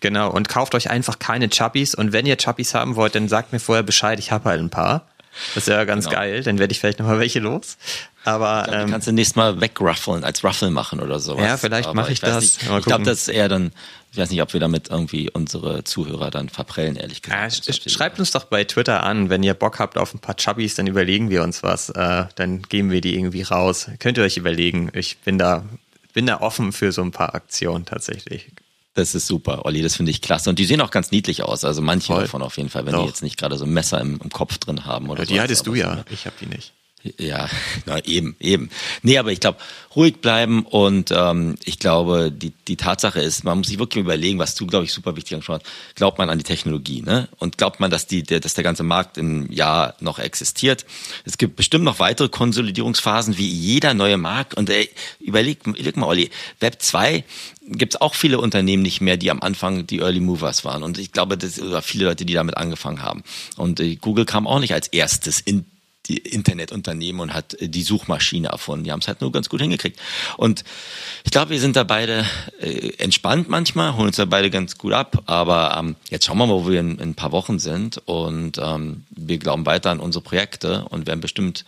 genau, und kauft euch einfach keine Chubbies. Und wenn ihr Chubbies haben wollt, dann sagt mir vorher Bescheid, ich habe halt ein paar. Das ist ja ganz genau. geil, dann werde ich vielleicht nochmal welche los. Aber glaub, ähm, kannst du nächstes Mal wegruffeln, als Ruffle machen oder sowas. Ja, vielleicht mache ich, ich das. Ich glaube, das ist eher dann, ich weiß nicht, ob wir damit irgendwie unsere Zuhörer dann verprellen, ehrlich gesagt. Ja, sch schreibt uns doch bei Twitter an, wenn ihr Bock habt auf ein paar Chubbies, dann überlegen wir uns was. Äh, dann geben wir die irgendwie raus. Könnt ihr euch überlegen. Ich bin da, bin da offen für so ein paar Aktionen tatsächlich. Das ist super, Olli, das finde ich klasse. Und die sehen auch ganz niedlich aus. Also manche Voll. davon auf jeden Fall, wenn Doch. die jetzt nicht gerade so ein Messer im, im Kopf drin haben oder ja, Die so. hattest du ja, ich habe die nicht. Ja, na eben, eben. Nee, aber ich glaube, ruhig bleiben und ähm, ich glaube, die, die Tatsache ist, man muss sich wirklich überlegen, was du, glaube ich, super wichtig angeschaut hast. Glaubt man an die Technologie, ne? Und glaubt man, dass die, der, dass der ganze Markt im Jahr noch existiert? Es gibt bestimmt noch weitere Konsolidierungsphasen wie jeder neue Markt. Und ey, überleg, überleg mal, Olli, Web 2 gibt es auch viele Unternehmen nicht mehr, die am Anfang die Early Movers waren. Und ich glaube, das oder viele Leute, die damit angefangen haben. Und äh, Google kam auch nicht als erstes in die Internetunternehmen und hat äh, die Suchmaschine erfunden. Die haben es halt nur ganz gut hingekriegt. Und ich glaube, wir sind da beide äh, entspannt manchmal, holen uns da beide ganz gut ab. Aber ähm, jetzt schauen wir mal, wo wir in, in ein paar Wochen sind. Und ähm, wir glauben weiter an unsere Projekte und werden bestimmt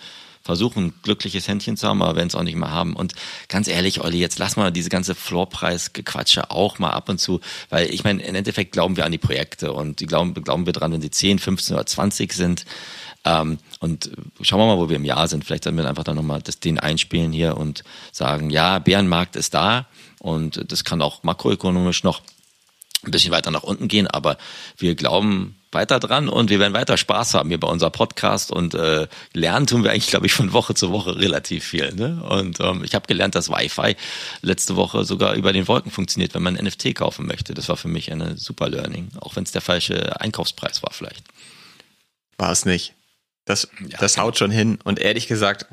versuchen, glückliches Händchen zu haben, aber werden es auch nicht mehr haben. Und ganz ehrlich, Olli, jetzt lass mal diese ganze Floorpreis-Gequatsche auch mal ab und zu, weil ich meine, im Endeffekt glauben wir an die Projekte und die glauben, glauben wir dran, wenn sie 10, 15 oder 20 sind. Ähm, und schauen wir mal, wo wir im Jahr sind. Vielleicht sollten wir einfach dann nochmal das, den einspielen hier und sagen, ja, Bärenmarkt ist da und das kann auch makroökonomisch noch ein bisschen weiter nach unten gehen, aber wir glauben weiter dran und wir werden weiter Spaß haben hier bei unserem Podcast und äh, lernen tun wir eigentlich, glaube ich, von Woche zu Woche relativ viel. Ne? Und ähm, ich habe gelernt, dass Wi-Fi letzte Woche sogar über den Wolken funktioniert, wenn man NFT kaufen möchte. Das war für mich eine super Learning, auch wenn es der falsche Einkaufspreis war vielleicht. War es nicht. Das, ja, das haut schon hin. Und ehrlich gesagt,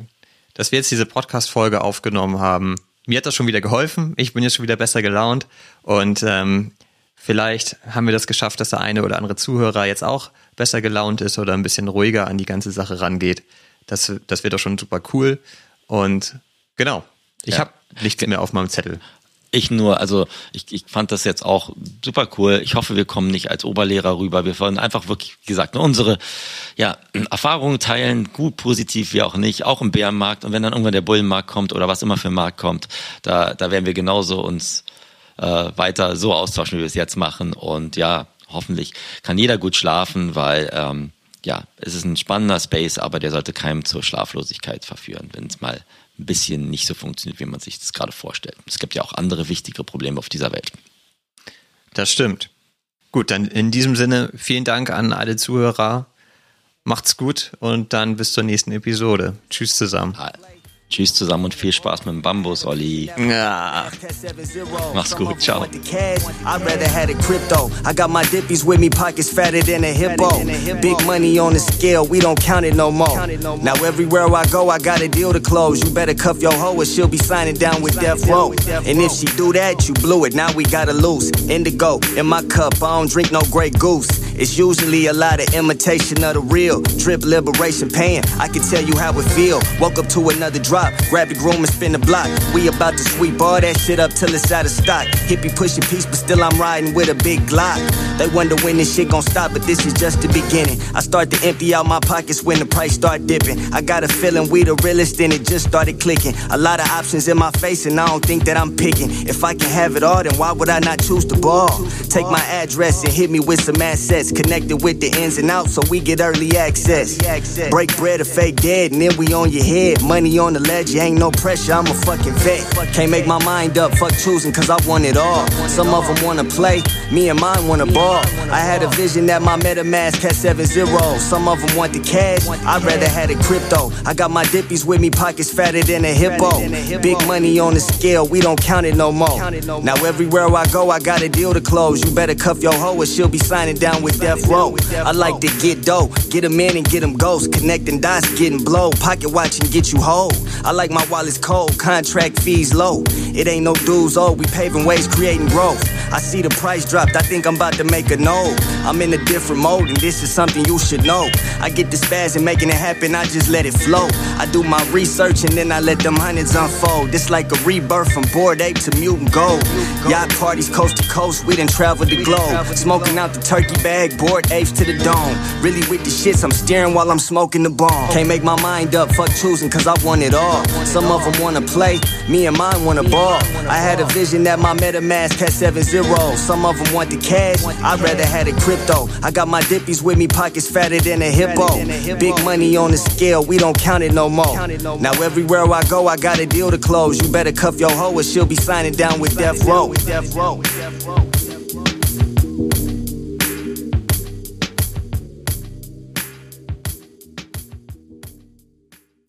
dass wir jetzt diese Podcast-Folge aufgenommen haben, mir hat das schon wieder geholfen. Ich bin jetzt schon wieder besser gelaunt. Und ähm, vielleicht haben wir das geschafft, dass der eine oder andere Zuhörer jetzt auch besser gelaunt ist oder ein bisschen ruhiger an die ganze Sache rangeht. Das, das wird doch schon super cool. Und genau, ich ja. habe nichts mehr auf meinem Zettel. Ich nur, also ich, ich fand das jetzt auch super cool. Ich hoffe, wir kommen nicht als Oberlehrer rüber. Wir wollen einfach wirklich, wie gesagt, unsere ja, Erfahrungen teilen, gut, positiv, wie auch nicht, auch im Bärenmarkt. Und wenn dann irgendwann der Bullenmarkt kommt oder was immer für ein Markt kommt, da, da werden wir genauso uns äh, weiter so austauschen, wie wir es jetzt machen. Und ja, hoffentlich kann jeder gut schlafen, weil ähm, ja, es ist ein spannender Space, aber der sollte keinem zur Schlaflosigkeit verführen, wenn es mal ein bisschen nicht so funktioniert, wie man sich das gerade vorstellt. Es gibt ja auch andere wichtige Probleme auf dieser Welt. Das stimmt. Gut, dann in diesem Sinne vielen Dank an alle Zuhörer. Macht's gut und dann bis zur nächsten Episode. Tschüss zusammen. Tschüss zusammen und viel Spaß mit dem Bambus, Olli. Ja. Mach's gut, ciao. I'd rather had a crypto. I got my dippies with me, pockets fatter than a hippo. Big money on the scale, we don't count it no more. Now everywhere I go, I got a deal to close. You better cuff your hoe or she'll be signing down with Death Row. And if she do that, you blew it. Now we gotta lose. Indigo in my cup, I don't drink no Grey Goose. It's usually a lot of imitation of the real. Drip liberation pain. I can tell you how it feel. Woke up to another drop drop. Grab the groom and spin the block. We about to sweep all that shit up till it's out of stock. Hippie pushing peace, but still I'm riding with a big Glock. They wonder when this shit gon' stop, but this is just the beginning. I start to empty out my pockets when the price start dipping. I got a feeling we the realest and it just started clicking. A lot of options in my face and I don't think that I'm picking. If I can have it all, then why would I not choose the ball? Take my address and hit me with some assets. Connected with the ins and outs so we get early access. Break bread or fake dead and then we on your head. Money on the ledge, you ain't no pressure, I'm a fucking vet. Can't make my mind up, fuck choosing, cause I want it all. Some of them wanna play, me and mine wanna ball. I had a vision that my MetaMask had seven zeros. Some of them want the cash, I'd rather had it crypto. I got my dippies with me, pockets fatter than a hippo. Big money on the scale, we don't count it no more. Now everywhere I go, I got a deal to close. You better cuff your hoe or she'll be signing down with Death Row. I like to get dough, get them in and get them ghosts. Connecting dots, getting blow. Pocket watching, get you whole. I like my wallet's cold, contract fees low. It ain't no dues, oh, we paving ways, creating growth. I see the price dropped, I think I'm about to make a note. I'm in a different mode, and this is something you should know. I get the spaz and making it happen, I just let it flow. I do my research and then I let them hundreds unfold. It's like a rebirth from bored ape to mutant gold. Yacht parties coast to coast, we done traveled the globe. Smoking out the turkey bag, bored apes to the dome. Really with the shits, I'm steering while I'm smoking the bomb. Can't make my mind up, fuck choosing, cause I want it all. Some of them wanna play, me and mine wanna ball. I had a vision that my MetaMask had seven zeros. Some of them want the cash, I'd rather had a crypto. I got my dippies with me, pockets fatter than a hippo. Big money on the scale, we don't count it no more. Now everywhere I go, I got a deal to close. You better cuff your hoe or she'll be signing down with Death Row.